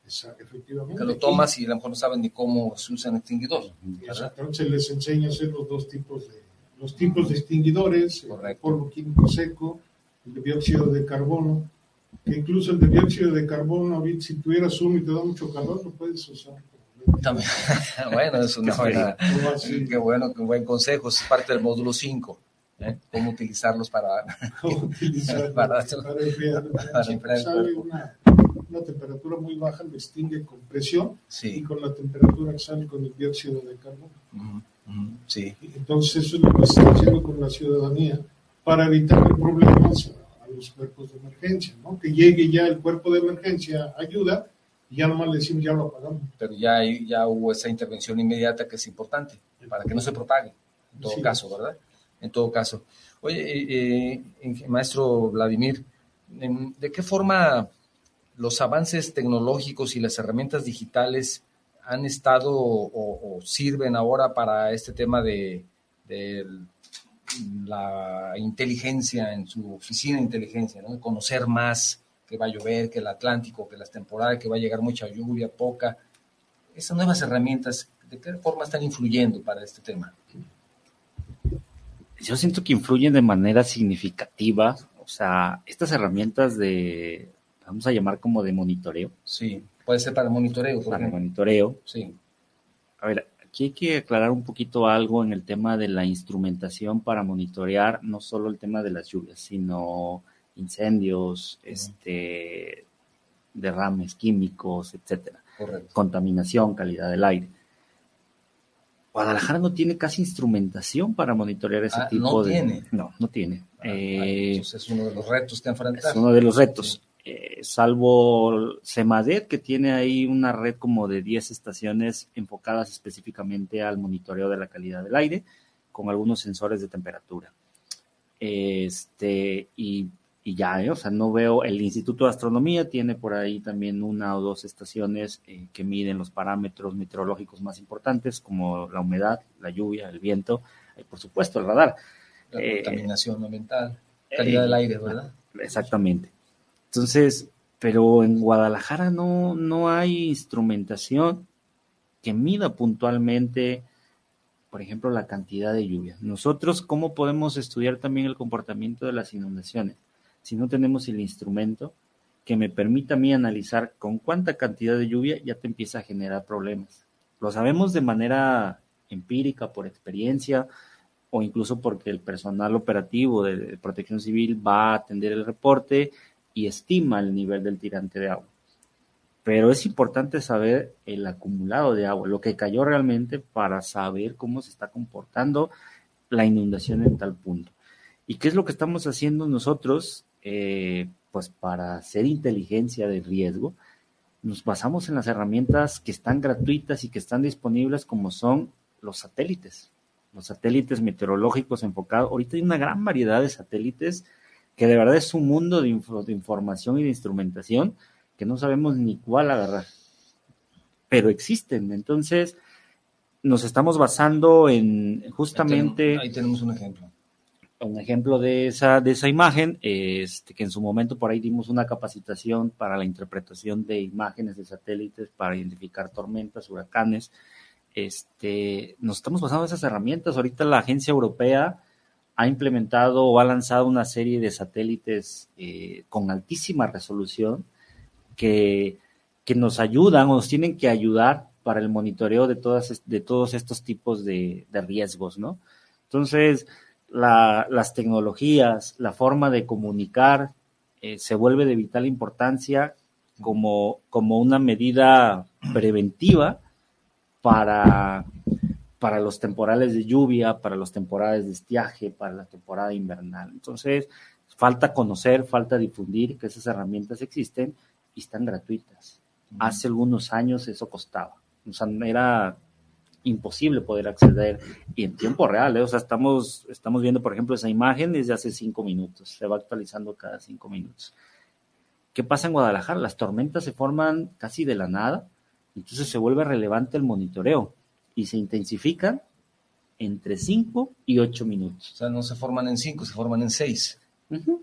Esa- efectivamente. Que lo tomas y a lo mejor no saben ni cómo se usa un extinguidor. Y, ¿verdad? entonces les enseña a hacer los dos tipos de los tipos de extinguidores, el Correcto. polvo químico seco, el de dióxido de carbono, que incluso el de dióxido de carbono, si tuvieras uno y te da mucho calor, lo puedes usar. También. [LAUGHS] bueno, es una buena. Qué bueno, qué buen consejo. Es parte del módulo 5. ¿eh? Cómo utilizarlos para. [LAUGHS] [LAUGHS] Para- para, enfriar. para enfriar sale una, una temperatura muy baja, lo extingue con presión y Sí. con la temperatura que sale con el dióxido de carbono. Ujú, ujú, Sí. Y Entonces eso es lo que está haciendo con la ciudadanía para evitar problemas a, a los cuerpos de emergencia, ¿no? Que llegue ya el cuerpo de emergencia, ayuda, y ya nomás le decimos, ya lo apagamos. Pero ya, ya hubo esa intervención inmediata que es importante para que no se propague, en todo Sí. caso, ¿verdad? En todo caso. Oye, eh, eh, maestro Vladimir, ¿en- ¿de qué forma los avances tecnológicos y las herramientas digitales han estado o, o sirven ahora para este tema de, de la inteligencia en su oficina de inteligencia, ¿no? conocer más que va a llover, que el Atlántico, que las temporadas, que va a llegar mucha lluvia, poca. Esas nuevas herramientas, ¿de qué forma están influyendo para este tema? yo siento que influyen de manera significativa, o sea, estas herramientas de, vamos a llamar como de monitoreo. Sí, puede ser para monitoreo. Para monitoreo. Sí. A ver, aquí hay que aclarar un poquito algo en el tema de la instrumentación para monitorear no solo el tema de las lluvias, sino incendios, este, derrames químicos, etcétera. Correcto. Contaminación, calidad del aire. Guadalajara no tiene casi instrumentación para monitorear ese Ah, tipo no de. tiene. No, no tiene. Ah, Eh, entonces es uno de los retos que enfrentar. es uno de los retos. Eh, salvo Semadet, que tiene ahí una red como de 10 estaciones enfocadas específicamente al monitoreo de la calidad del aire, con algunos sensores de temperatura. Este, y, y ya, ¿eh? o sea, no veo, el Instituto de Astronomía tiene por ahí también una o dos estaciones eh, que miden los parámetros meteorológicos más importantes, como la humedad, la lluvia, el viento, y por supuesto el radar. La Eh, contaminación ambiental, calidad eh, del aire, ¿verdad? Exactamente. Entonces, pero en Guadalajara no, no hay instrumentación que mida puntualmente, por ejemplo, la cantidad de lluvia. Nosotros, ¿cómo podemos estudiar también el comportamiento de las inundaciones? Si no tenemos el instrumento que me permita a mí analizar con cuánta cantidad de lluvia ya te empieza a generar problemas. Lo sabemos de manera empírica, por experiencia, o incluso porque el personal operativo de, protección civil va a atender el reporte y estima el nivel del tirante de agua. Pero es importante saber el acumulado de agua, lo que cayó realmente para saber cómo se está comportando la inundación en tal punto. ¿Y qué es lo que estamos haciendo nosotros? Eh, pues para hacer inteligencia de riesgo, nos basamos en las herramientas que están gratuitas y que están disponibles como son los satélites, los satélites meteorológicos enfocados. Ahorita hay una gran variedad de satélites que de verdad es un mundo de, de información y de instrumentación que no sabemos ni cuál agarrar, pero existen. Entonces, nos estamos basando en justamente... Ahí tenemos, ahí tenemos un ejemplo. Un ejemplo de esa, de esa imagen, este, que en su momento por ahí dimos una capacitación para la interpretación de imágenes de satélites para identificar tormentas, huracanes. Este, nos estamos basando en esas herramientas. Ahorita la agencia europea ha implementado o ha lanzado una serie de satélites eh, con altísima resolución que, que, nos ayudan o nos tienen que ayudar para el monitoreo de, todas, de todos estos tipos de, de riesgos, ¿no? Entonces, la, las tecnologías, la forma de comunicar eh, se vuelve de vital importancia como, como una medida preventiva para, para los temporales de lluvia, para los temporales de estiaje, para la temporada invernal. Entonces, falta conocer, falta difundir que esas herramientas existen y están gratuitas. Hace algunos años eso costaba. O sea, era imposible poder acceder y en tiempo real. ¿eh? O sea, estamos, estamos viendo, por ejemplo, esa imagen desde hace cinco minutos. Se va actualizando cada cinco minutos. ¿Qué pasa en Guadalajara? Las tormentas se forman casi de la nada, entonces se vuelve relevante el monitoreo y se intensifican entre 5 y 8 minutos. O sea, no se forman en 5, se forman en 6. Uh -huh.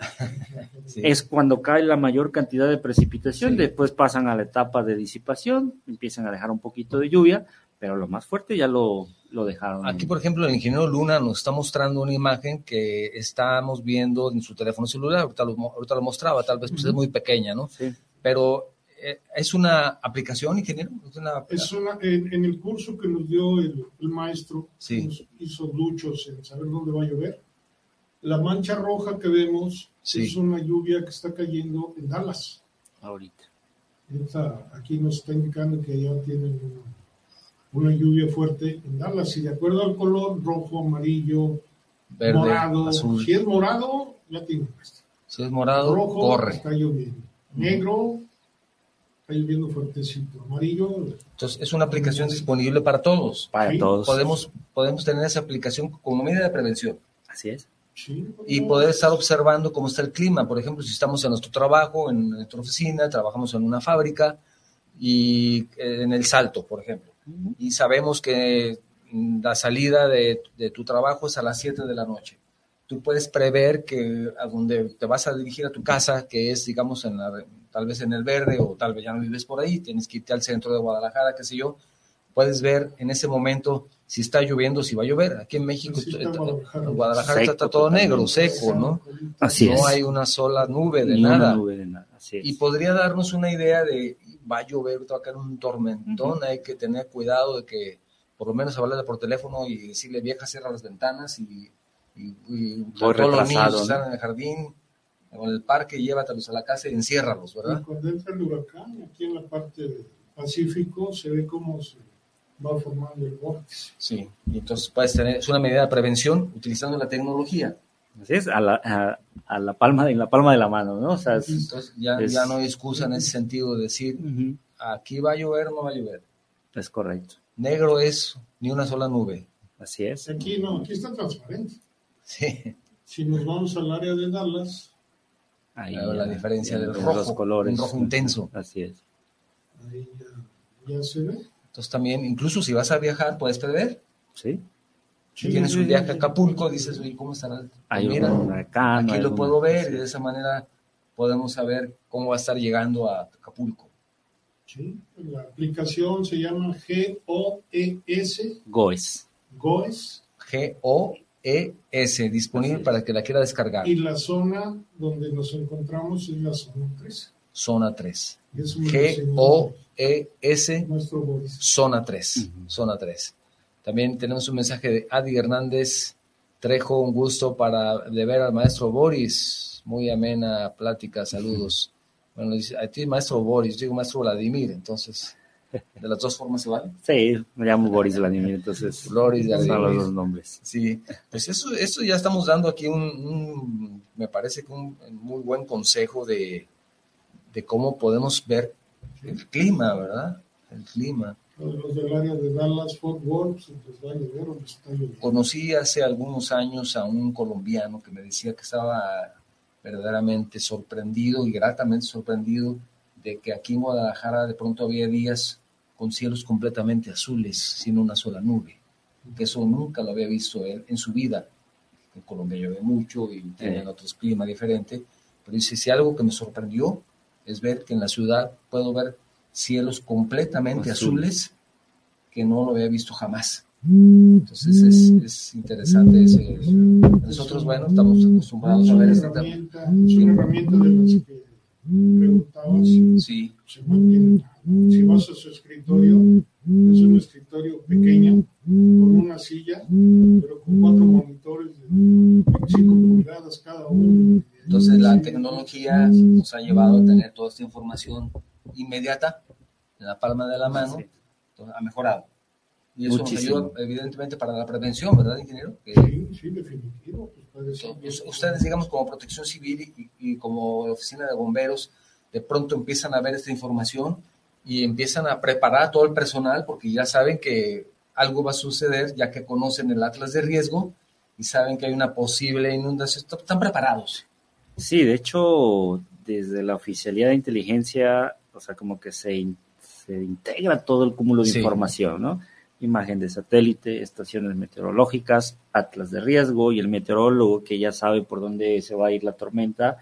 sí. Es cuando cae la mayor cantidad de precipitación, sí. después pasan a la etapa de disipación, empiezan a dejar un poquito de lluvia, pero lo más fuerte ya lo, lo dejaron. Aquí, por ejemplo, el ingeniero Luna nos está mostrando una imagen que estamos viendo en su teléfono celular, ahorita lo, ahorita lo mostraba, tal vez pues, uh -huh. es muy pequeña, ¿no? Sí. Pero ¿Es una aplicación, ingeniero? ¿Es una, es una en, en, el curso que nos dio el, el maestro, sí. nos hizo duchos en saber dónde va a llover. La mancha roja que vemos sí. es una lluvia que está cayendo en Dallas. Ahorita. Esta, aquí nos está indicando que ya tienen una, lluvia fuerte en Dallas. Y de acuerdo al color, rojo, amarillo, Verde, morado. azul. Si es morado, ya tiene. Si es morado, rojo, corre. Está lloviendo. Negro, está lloviendo fuertecito. Amarillo. Entonces, es una aplicación disponible para todos. Para Sí, todos. Podemos, podemos tener esa aplicación como medida de prevención Así es. Sí, y poder estar observando cómo está el clima. Por ejemplo, si estamos en nuestro trabajo, en nuestra oficina, trabajamos en una fábrica y eh, en el salto, por ejemplo, y sabemos que la salida de, de tu trabajo es a las 7 de la noche. Tú puedes prever que a donde te vas a dirigir a tu casa, que es, digamos, en la, tal vez en el verde o tal vez ya no vives por ahí, tienes que irte al centro de Guadalajara, qué sé yo, puedes ver en ese momento si está lloviendo, si va a llover. Aquí en México, Sí, está en Guadalajara. Seco está todo negro, seco, ¿no? Así no es. hay una sola nube de Ni una nada. nube de nada. Así es. Y podría darnos una idea de, va a llover, va a caer un tormentón, hay que tener cuidado de que por lo menos hablarle por teléfono y decirle, vieja, cierra las ventanas y, y, y Voy todos los niños ¿no? están en el jardín o en el parque, llévatelos a la casa y enciérralos, Y ¿verdad? cuando entra el huracán, aquí en la parte del Pacífico, se ve cómo se va formando el vórtice. Sí, y entonces puedes tener, es una medida de prevención utilizando la tecnología. Así es, a la, a, a la palma de, en la palma de la mano, ¿no? O sea, es- Entonces ya, Es- ya no hay excusa en ese sentido de decir, aquí va a llover o no va a llover. es correcto. Negro es ni una sola nube. Así es. Aquí no, aquí está transparente. Sí. Si nos vamos al área de Dallas, Ahí Claro, la diferencia del rojo, los colores. un rojo intenso. Así es. ahí ya, ya se ve. Entonces también, incluso si vas a viajar, puedes prever. Sí. Si Sí, tienes un viaje a Acapulco, dices, oye, ¿cómo estará? Hay mira, un huracán. aquí hay lo puedo ver y de esa manera podemos saber cómo va a estar llegando a Acapulco. Sí, La aplicación se llama GOES, GOES. GOES, G-O-E-S, disponible Así para que la quiera descargar. y la zona donde nos encontramos es la zona 3. Zona 3. Y eso me lo enseñó G-O-E-S, nuestro GOES. zona 3. Ujú. Zona 3. También tenemos un mensaje de Adi Hernández Trejo, un gusto para de ver al maestro Boris. Muy amena plática, saludos. [LAUGHS] Bueno, dice, a ti maestro Boris, yo digo maestro Vladimir, entonces, de las dos formas se vale. [LAUGHS] Sí, me llamo Boris Vladimir, entonces [LAUGHS] Boris son Vladimir. los dos nombres. Sí, pues eso, eso ya estamos dando aquí un, un- me parece que un muy buen consejo de, de cómo podemos ver el clima, ¿verdad? El clima. Los del área de Dallas, Fort Worth, pues, les va a llover o les está lloviendo. Conocí hace algunos años a un colombiano que me decía que estaba verdaderamente sorprendido y gratamente sorprendido de que aquí en Guadalajara de pronto había días con cielos completamente azules, sin una sola nube. Que eso nunca lo había visto él en su vida. En Colombia llueve mucho y tienen Eh. otros climas diferentes. Pero dice, si algo que me sorprendió es ver que en la ciudad puedo ver cielos completamente Azules. azules que no lo había visto jamás. Entonces es, es interesante ese. Nosotros, bueno, estamos acostumbrados Es a ver tema. herramienta, es una herramienta de las que preguntabas, Sí, se mantiene. Si vas a su escritorio, es un escritorio pequeño, con una silla, pero con cuatro monitores de 25 pulgadas cada uno. Entonces la tecnología nos ha llevado a tener toda esta información inmediata en la palma de la mano, entonces, ha mejorado. Y eso Muchísimo. nos ayuda, evidentemente, para la prevención, ¿verdad, ingeniero? Que- Sí, sí, definitivo. Pues Ustedes, digamos, como protección civil y, y como oficina de bomberos, de pronto empiezan a ver esta información y empiezan a preparar a todo el personal porque ya saben que algo va a suceder, ya que conocen el atlas de riesgo y saben que hay una posible inundación. Están- Están preparados. Sí, de hecho, desde la oficialía de inteligencia, o sea, como que se, in- se integra todo el cúmulo de Sí. información, ¿no? Imagen de satélite, estaciones meteorológicas, atlas de riesgo y el meteorólogo que ya sabe por dónde se va a ir la tormenta,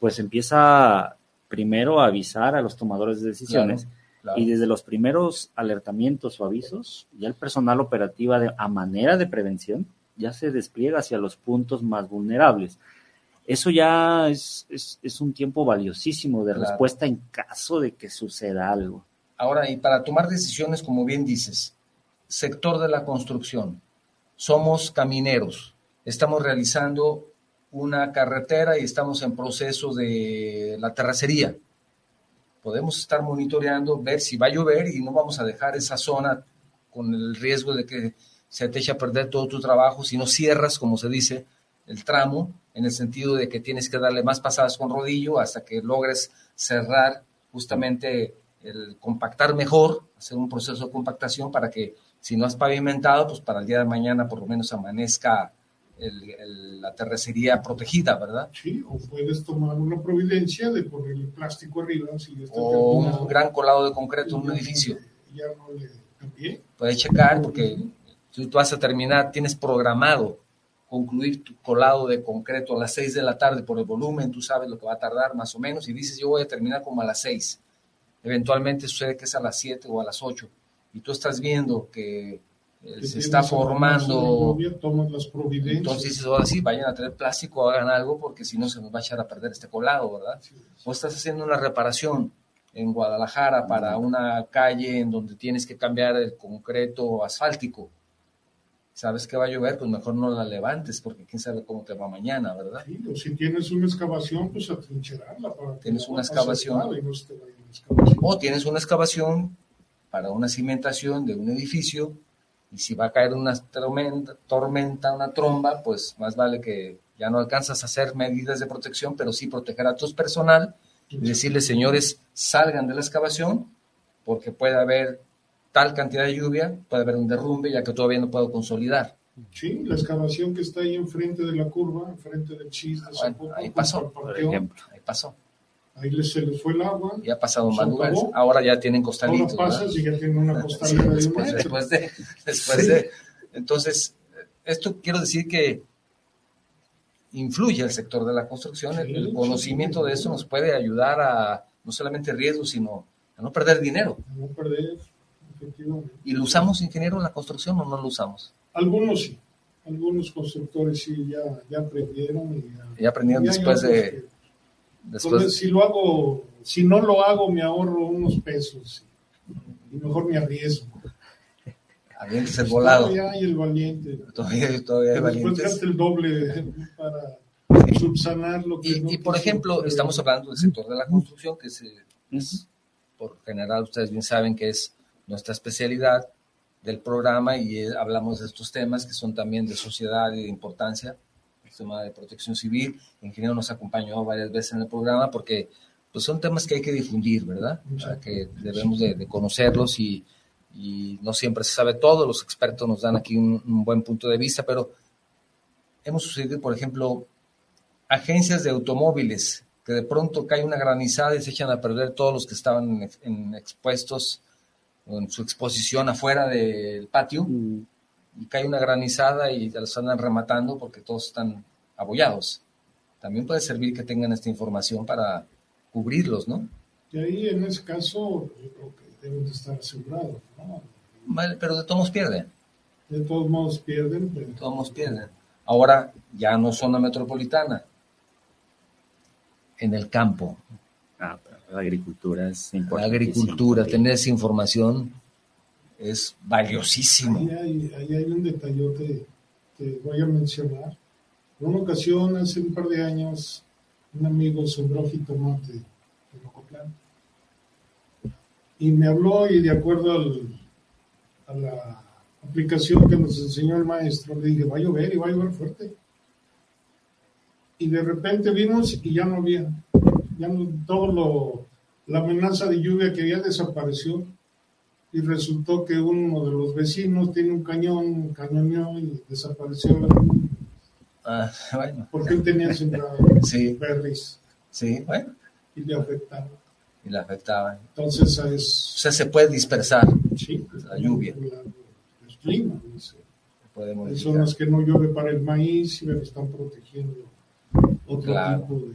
pues empieza primero a avisar a los tomadores de decisiones Claro. y desde los primeros alertamientos o avisos, ya el personal operativa de, a manera de prevención ya se despliega hacia los puntos más vulnerables. Eso ya es, es, es un tiempo valiosísimo de Claro. respuesta en caso de que suceda algo. Ahora, y para tomar decisiones, como bien dices, sector de la construcción, somos camineros, estamos realizando una carretera y estamos en proceso de la terracería. Podemos estar monitoreando, ver si va a llover y no vamos a dejar esa zona con el riesgo de que se te eche a perder todo tu trabajo si no cierras, como se dice, el tramo, en el sentido de que tienes que darle más pasadas con rodillo hasta que logres cerrar justamente el compactar mejor, hacer un proceso de compactación para que si no has pavimentado, pues para el día de mañana por lo menos amanezca el- el- la terracería protegida, ¿verdad? Sí, o puedes tomar una providencia de ponerle plástico arriba si ya está O terminado. un gran colado de concreto en un edificio. Ya no le cambié. Puedes checar porque tú, tú vas a terminar, tienes programado concluir tu colado de concreto a las 6 de la tarde por el volumen, tú sabes lo que va a tardar más o menos y dices yo voy a terminar como a las 6. Eventualmente sucede que es a las 7 o a las 8 y tú estás viendo que, se está formando, las providencias. entonces dices, ahora sí, vayan a traer plástico, hagan algo, porque si no se nos va a echar a perder este colado, ¿verdad? Sí, O estás haciendo una reparación en Guadalajara para una calle en donde tienes que cambiar el concreto asfáltico. Sabes que va a llover, pues mejor no la levantes, porque quién sabe cómo te va mañana, ¿verdad? sí, o si tienes una excavación, pues atrincherarla. Para que Tienes no una pase excavación. nada y no se te vaya la excavación. O tienes una excavación para una cimentación de un edificio y si va a caer una tormenta, tormenta, una tromba, pues más vale que ya no alcanzas a hacer medidas de protección, pero sí proteger a tu personal y decirles, señores, salgan de la excavación porque puede haber tal cantidad de lluvia, puede haber un derrumbe ya que todavía no puedo consolidar. Sí, la excavación que está ahí enfrente de la curva, enfrente del chis de Bueno, Zapopan, ahí pasó, Por ejemplo. Ahí pasó. Ahí les, se les fue el agua. Y ha pasado en lugares. Ahora ya tienen Ahora costalitos. ¿verdad? pasas y ya tienen una [LAUGHS] Sí, costalera de después, después de, [LAUGHS] después de. Entonces, esto quiero decir que influye el sector de la construcción. El, Sí, el sí, conocimiento sí. de eso nos puede ayudar a no solamente riesgos, sino a no perder dinero. No perder, ¿Y lo usamos, ingeniero, en la construcción o no lo usamos? Algunos sí. Algunos constructores sí ya, ya aprendieron. Y ya, Ya aprendieron y después de. que- Después, Entonces, si lo hago, si no lo hago, me ahorro unos pesos. Y mejor me arriesgo. avientes el volado. Todavía hay el valiente. Todavía, todavía hay Después valientes. gasta el doble [LAUGHS] para subsanar lo que Y, no y, por ejemplo, prever. estamos hablando del sector de la construcción, que es, es, por general ustedes bien saben que es nuestra especialidad del programa y eh, hablamos de estos temas que son también de sociedad y de importancia, el tema de protección civil. El ingeniero nos acompañó varias veces en el programa porque pues, son temas que hay que difundir, ¿verdad? O sea, que debemos de, de conocerlos y, y no siempre se sabe todo, los expertos nos dan aquí un, un buen punto de vista, pero hemos sucedido, por ejemplo, agencias de automóviles que de pronto cae una granizada y se echan a perder todos los que estaban en, en expuestos en su exposición afuera del patio Mm, y cae una granizada y ya los andan rematando porque todos están abollados. También puede servir que tengan esta información para cubrirlos, ¿no? Y ahí, en ese caso, yo creo que deben de estar asegurados. ¿no? Vale, pero de todos pierden, De todos modos pierden, pero de todos pierden. Ahora ya no zona metropolitana, en el campo, ah, pero la agricultura es la importante. agricultura, tener esa información es valiosísimo. ahí hay, ahí hay un detallote que voy a mencionar. En una ocasión, hace un par de años, un amigo sembró jitomate en Ocotlán. Y me habló y de acuerdo al- a la aplicación que nos enseñó el maestro, le dije, va a llover y va a llover fuerte. Y de repente vimos y ya no había, ya no, todo lo, la amenaza de lluvia que había desapareció. Y resultó que uno de los vecinos tiene un cañón, cañoneó y desapareció la Ah, [LAUGHS] bueno, porque él tenía sembrado [LAUGHS] sí, berries sí, bueno, y le afectaba. y la afectaban. Entonces O es sea, se puede dispersar, sí, La lluvia. la- el clima. Hay modificar. zonas que no llueve para el maíz y están protegiendo otro Claro, tipo de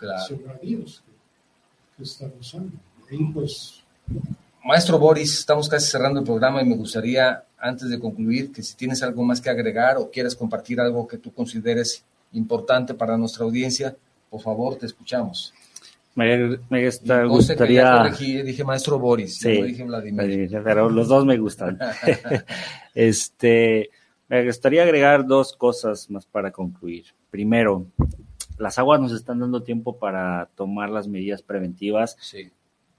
claro. sembradíos que, que están usando. Pues Maestro Boris, estamos casi cerrando el programa y me gustaría, antes de concluir, que si tienes algo más que agregar o quieres compartir algo que tú consideres importante para nuestra audiencia, por favor, te escuchamos. Me, gustaría... corregí, dije maestro Boris, Sí. no dije Vladimir. Pero los dos me gustan. [LAUGHS] [LAUGHS] este, me gustaría agregar dos cosas más para concluir. Primero, las aguas nos están dando tiempo para tomar las medidas preventivas Sí,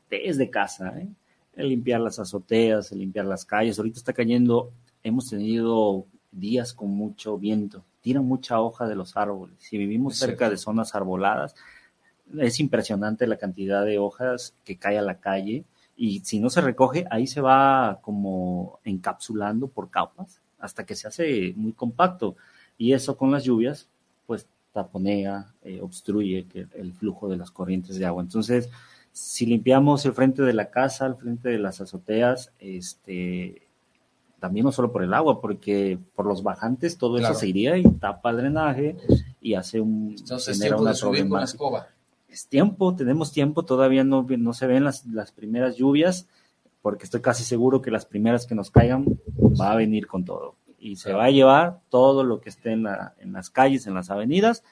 desde casa, ¿eh? El limpiar las azoteas, el limpiar las calles. Ahorita está cayendo, hemos tenido días con mucho viento, tira mucha hoja de los árboles. Si vivimos Es cerca cierto. de zonas arboladas, es impresionante la cantidad de hojas que cae a la calle y si no se recoge, ahí se va como encapsulando por capas hasta que se hace muy compacto. Y eso con las lluvias, pues taponea, eh, obstruye que el flujo de las corrientes de agua. Entonces, si limpiamos el frente de la casa, el frente de las azoteas, este, también no solo por el agua, porque por los bajantes todo Claro. eso se iría y tapa el drenaje y hace un entonces genera tiempo una de subir con problemática. escoba. Es tiempo, tenemos tiempo, todavía no, no se ven las, las primeras lluvias, porque estoy casi seguro que las primeras que nos caigan va a venir con todo y se va a llevar todo lo que esté en, en las calles, en las avenidas,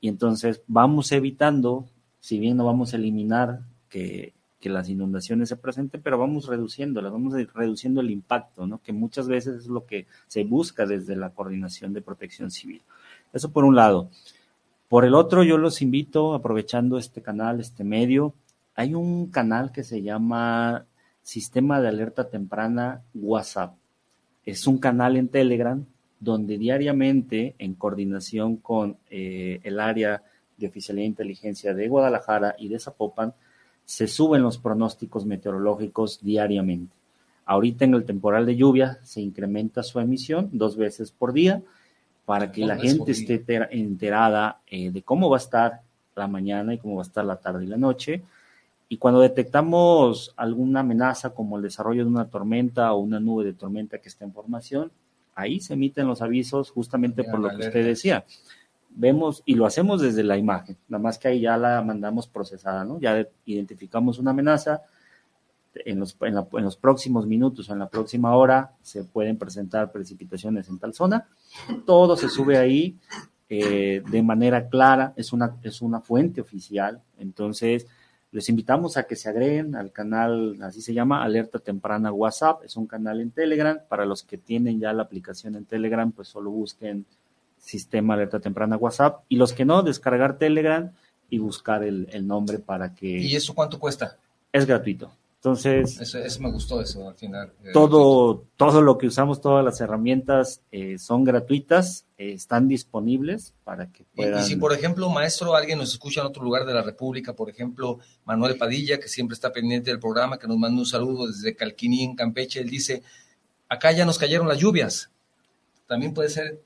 y entonces vamos evitando, si bien no vamos a eliminar que, que las inundaciones se presenten, pero vamos reduciéndolas, vamos reduciendo el impacto, ¿no? que muchas veces es lo que se busca desde la coordinación de protección civil. Eso por un lado. Por el otro, yo los invito, aprovechando este canal, este medio, hay un canal que se llama Sistema de Alerta Temprana WhatsApp. Es un canal en Telegram donde diariamente, en coordinación con eh, el área de Oficialía de Inteligencia de Guadalajara y de Zapopan, se suben los pronósticos meteorológicos diariamente. Ahorita en el temporal de lluvia se incrementa su emisión dos veces por día para que la gente esté enterada eh, de cómo va a estar la mañana y cómo va a estar la tarde y la noche. Y cuando detectamos alguna amenaza como el desarrollo de una tormenta o una nube de tormenta que está en formación, ahí se emiten los avisos justamente por lo que usted decía. Vemos y lo hacemos desde la imagen, nada más que ahí ya la mandamos procesada, ¿no? Ya identificamos una amenaza, en los, en, los próximos minutos o en la próxima hora se pueden presentar precipitaciones en tal zona. Todo se sube ahí eh, de manera clara, es una, es una fuente oficial. Entonces, les invitamos a que se agreguen al canal, así se llama, Alerta Temprana WhatsApp. Es un canal en Telegram. Para los que tienen ya la aplicación en Telegram, pues solo busquen Sistema Alerta Temprana WhatsApp. Y los que no, descargar Telegram y buscar el, el nombre para que... ¿Y eso cuánto cuesta? Es gratuito. Entonces, eso, me gustó eso al final. Eh, todo, todo lo que usamos, todas las herramientas eh, son gratuitas, eh, están disponibles para que puedan. Y, si, por ejemplo, maestro, alguien nos escucha en otro lugar de la República, por ejemplo, Manuel Padilla, que siempre está pendiente del programa, que nos manda un saludo desde Calquiní, en Campeche, él dice: Acá ya nos cayeron las lluvias. También puede ser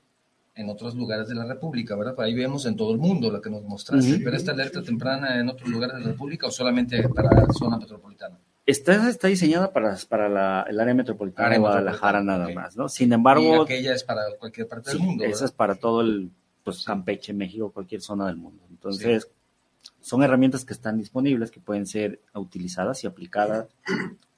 en otros lugares de la República, ¿verdad? Ahí vemos en todo el mundo lo que nos mostraste. Pero esta alerta temprana en otros lugares de la República o solamente para la zona metropolitana. Está, está diseñada para, para el área metropolitana de Guadalajara nada más, ¿no? Sin embargo... Y aquella es para cualquier parte del mundo. Esa es para todo el, pues, Campeche, México, cualquier zona del mundo. Entonces, son herramientas que están disponibles, que pueden ser utilizadas y aplicadas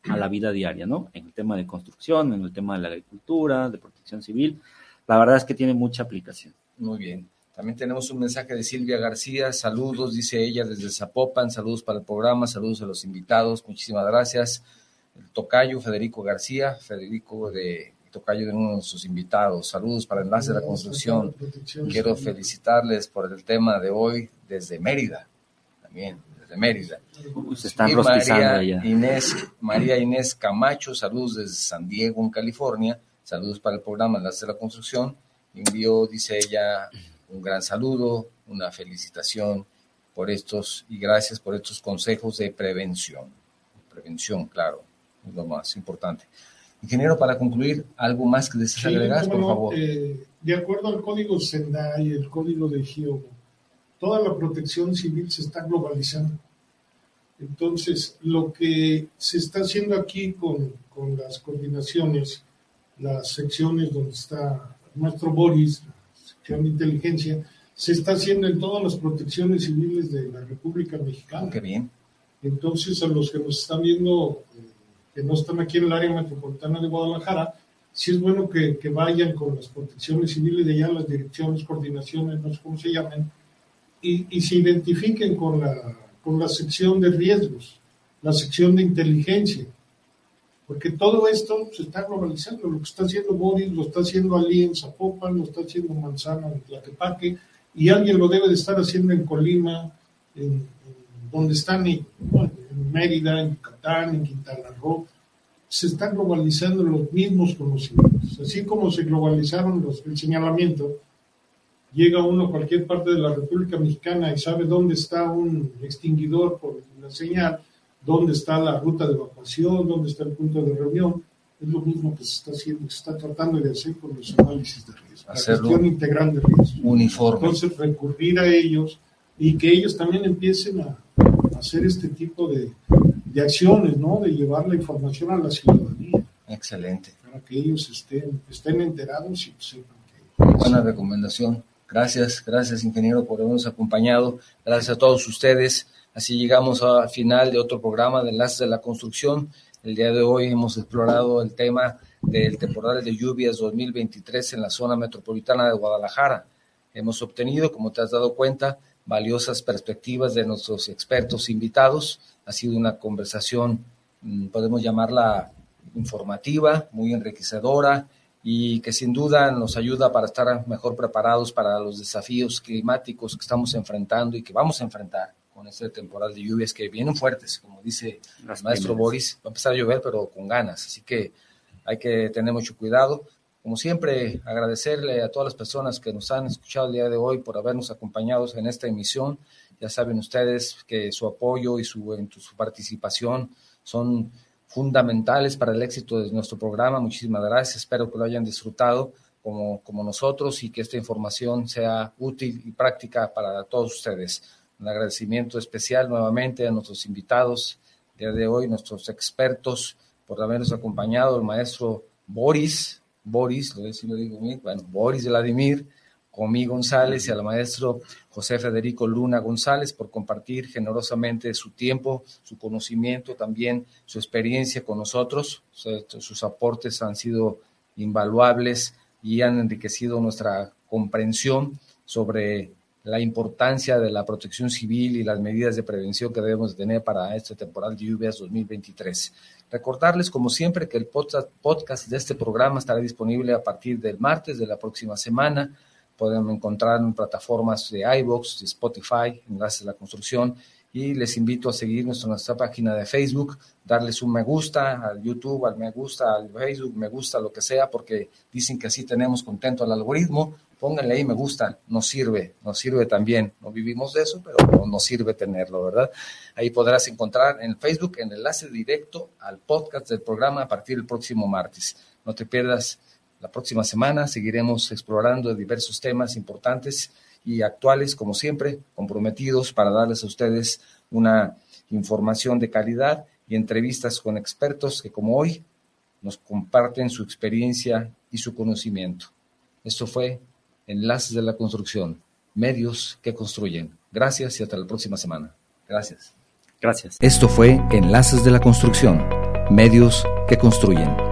a la vida diaria, ¿no? En el tema de construcción, en el tema de la agricultura, de protección civil. La verdad es que tiene mucha aplicación. Muy bien. También tenemos un mensaje de Silvia García. Saludos, dice ella desde Zapopan. Saludos para el programa, saludos a los invitados. Muchísimas gracias. El tocayo Federico García, Federico de tocayo de uno de sus invitados. Saludos para Enlace de la Construcción. Quiero felicitarles por el tema de hoy desde Mérida. También desde Mérida. Se están María Inés, María Inés Camacho, saludos desde San Diego, en California. Saludos para el programa Enlace de la Construcción. Envió, dice ella, un gran saludo, una felicitación por estos y gracias por estos consejos de prevención. Prevención, claro, es lo más importante. Ingeniero, para concluir, ¿algo más que desees agregar, por favor? Eh, de acuerdo al código Sendai, el código de Giobo, toda la protección civil se está globalizando. Entonces, lo que se está haciendo aquí con, con las coordinaciones, las secciones donde está nuestro Boris, de inteligencia, se está haciendo en todas las protecciones civiles de la República Mexicana. Qué bien. Entonces, a los que nos están viendo, eh, que no están aquí en el área metropolitana de Guadalajara, sí es bueno que, que, vayan con las protecciones civiles de allá, las direcciones, coordinaciones, no sé cómo se llaman, y, y se identifiquen con la, con la sección de riesgos, la sección de inteligencia porque todo esto se está globalizando. Lo que está haciendo Boris lo está haciendo Ali en Zapopan, lo está haciendo Manzana en Tlaquepaque, y alguien lo debe de estar haciendo en Colima, en, donde están en, Mérida, en Yucatán, en Quintana Roo. Se están globalizando los mismos conocimientos. Así como se globalizaron los, el señalamiento, llega uno a cualquier parte de la República Mexicana y sabe dónde está un extinguidor por la señal, dónde está la ruta de evacuación, dónde está el punto de reunión. Es lo mismo que se está haciendo, se está tratando de hacer con los análisis de riesgo, la gestión integral de riesgo. Uniforme. Entonces, recurrir a ellos y que ellos también empiecen a, hacer este tipo de, de, acciones, ¿no? De llevar la información a la ciudadanía. Excelente. Para que ellos estén, estén enterados y sepan que... Buena recomendación. Gracias, gracias ingeniero por habernos acompañado. Gracias a todos ustedes. Así llegamos al final de otro programa de Enlaces de la Construcción. El día de hoy hemos explorado el tema del temporal de lluvias 2023 en la zona metropolitana de Guadalajara. Hemos obtenido, como te has dado cuenta, valiosas perspectivas de nuestros expertos invitados. Ha sido una conversación, mm, podemos llamarla informativa, muy enriquecedora y que sin duda nos ayuda para estar mejor preparados para los desafíos climáticos que estamos enfrentando y que vamos a enfrentar con este temporal de lluvias que vienen fuertes, como dice el maestro Boris, va a empezar a llover pero con ganas, así que hay que tener mucho cuidado. Como siempre, agradecerle a todas las personas que nos han escuchado el día de hoy por habernos acompañado en esta emisión. Ya saben ustedes que su apoyo y su, su participación son fundamentales para el éxito de nuestro programa. Muchísimas gracias. Espero que lo hayan disfrutado como, como nosotros y que esta información sea útil y práctica para todos ustedes. Un agradecimiento especial nuevamente a nuestros invitados día de hoy, nuestros expertos, por habernos acompañado, el maestro Boris, Boris, lo digo, bueno, Boris Vladimir, Comí González y al maestro José Federico Luna González por compartir generosamente su tiempo, su conocimiento, también su experiencia con nosotros. Sus aportes han sido invaluables y han enriquecido nuestra comprensión sobre la importancia de la protección civil y las medidas de prevención que debemos tener para este temporal de lluvias 2023. Recordarles, como siempre, que el podcast de este programa estará disponible a partir del martes de la próxima semana Podemos encontrar en plataformas de iVoox, de Spotify, Enlaces a la Construcción. Y les invito a seguirnos en nuestra página de Facebook, darles un me gusta al YouTube, al me gusta al Facebook, me gusta lo que sea, porque dicen que así tenemos contento al algoritmo. Pónganle ahí me gusta, nos sirve, nos sirve también. No vivimos de eso, pero nos sirve tenerlo, ¿verdad? Ahí podrás encontrar en Facebook el enlace directo al podcast del programa a partir del próximo martes. No te pierdas la próxima semana seguiremos explorando diversos temas importantes y actuales, como siempre, comprometidos para darles a ustedes una información de calidad y entrevistas con expertos que, como hoy, nos comparten su experiencia y su conocimiento. Esto fue Enlaces de la Construcción, medios que construyen. Gracias y hasta la próxima semana. Gracias. Gracias. Esto fue Enlaces de la Construcción, medios que construyen.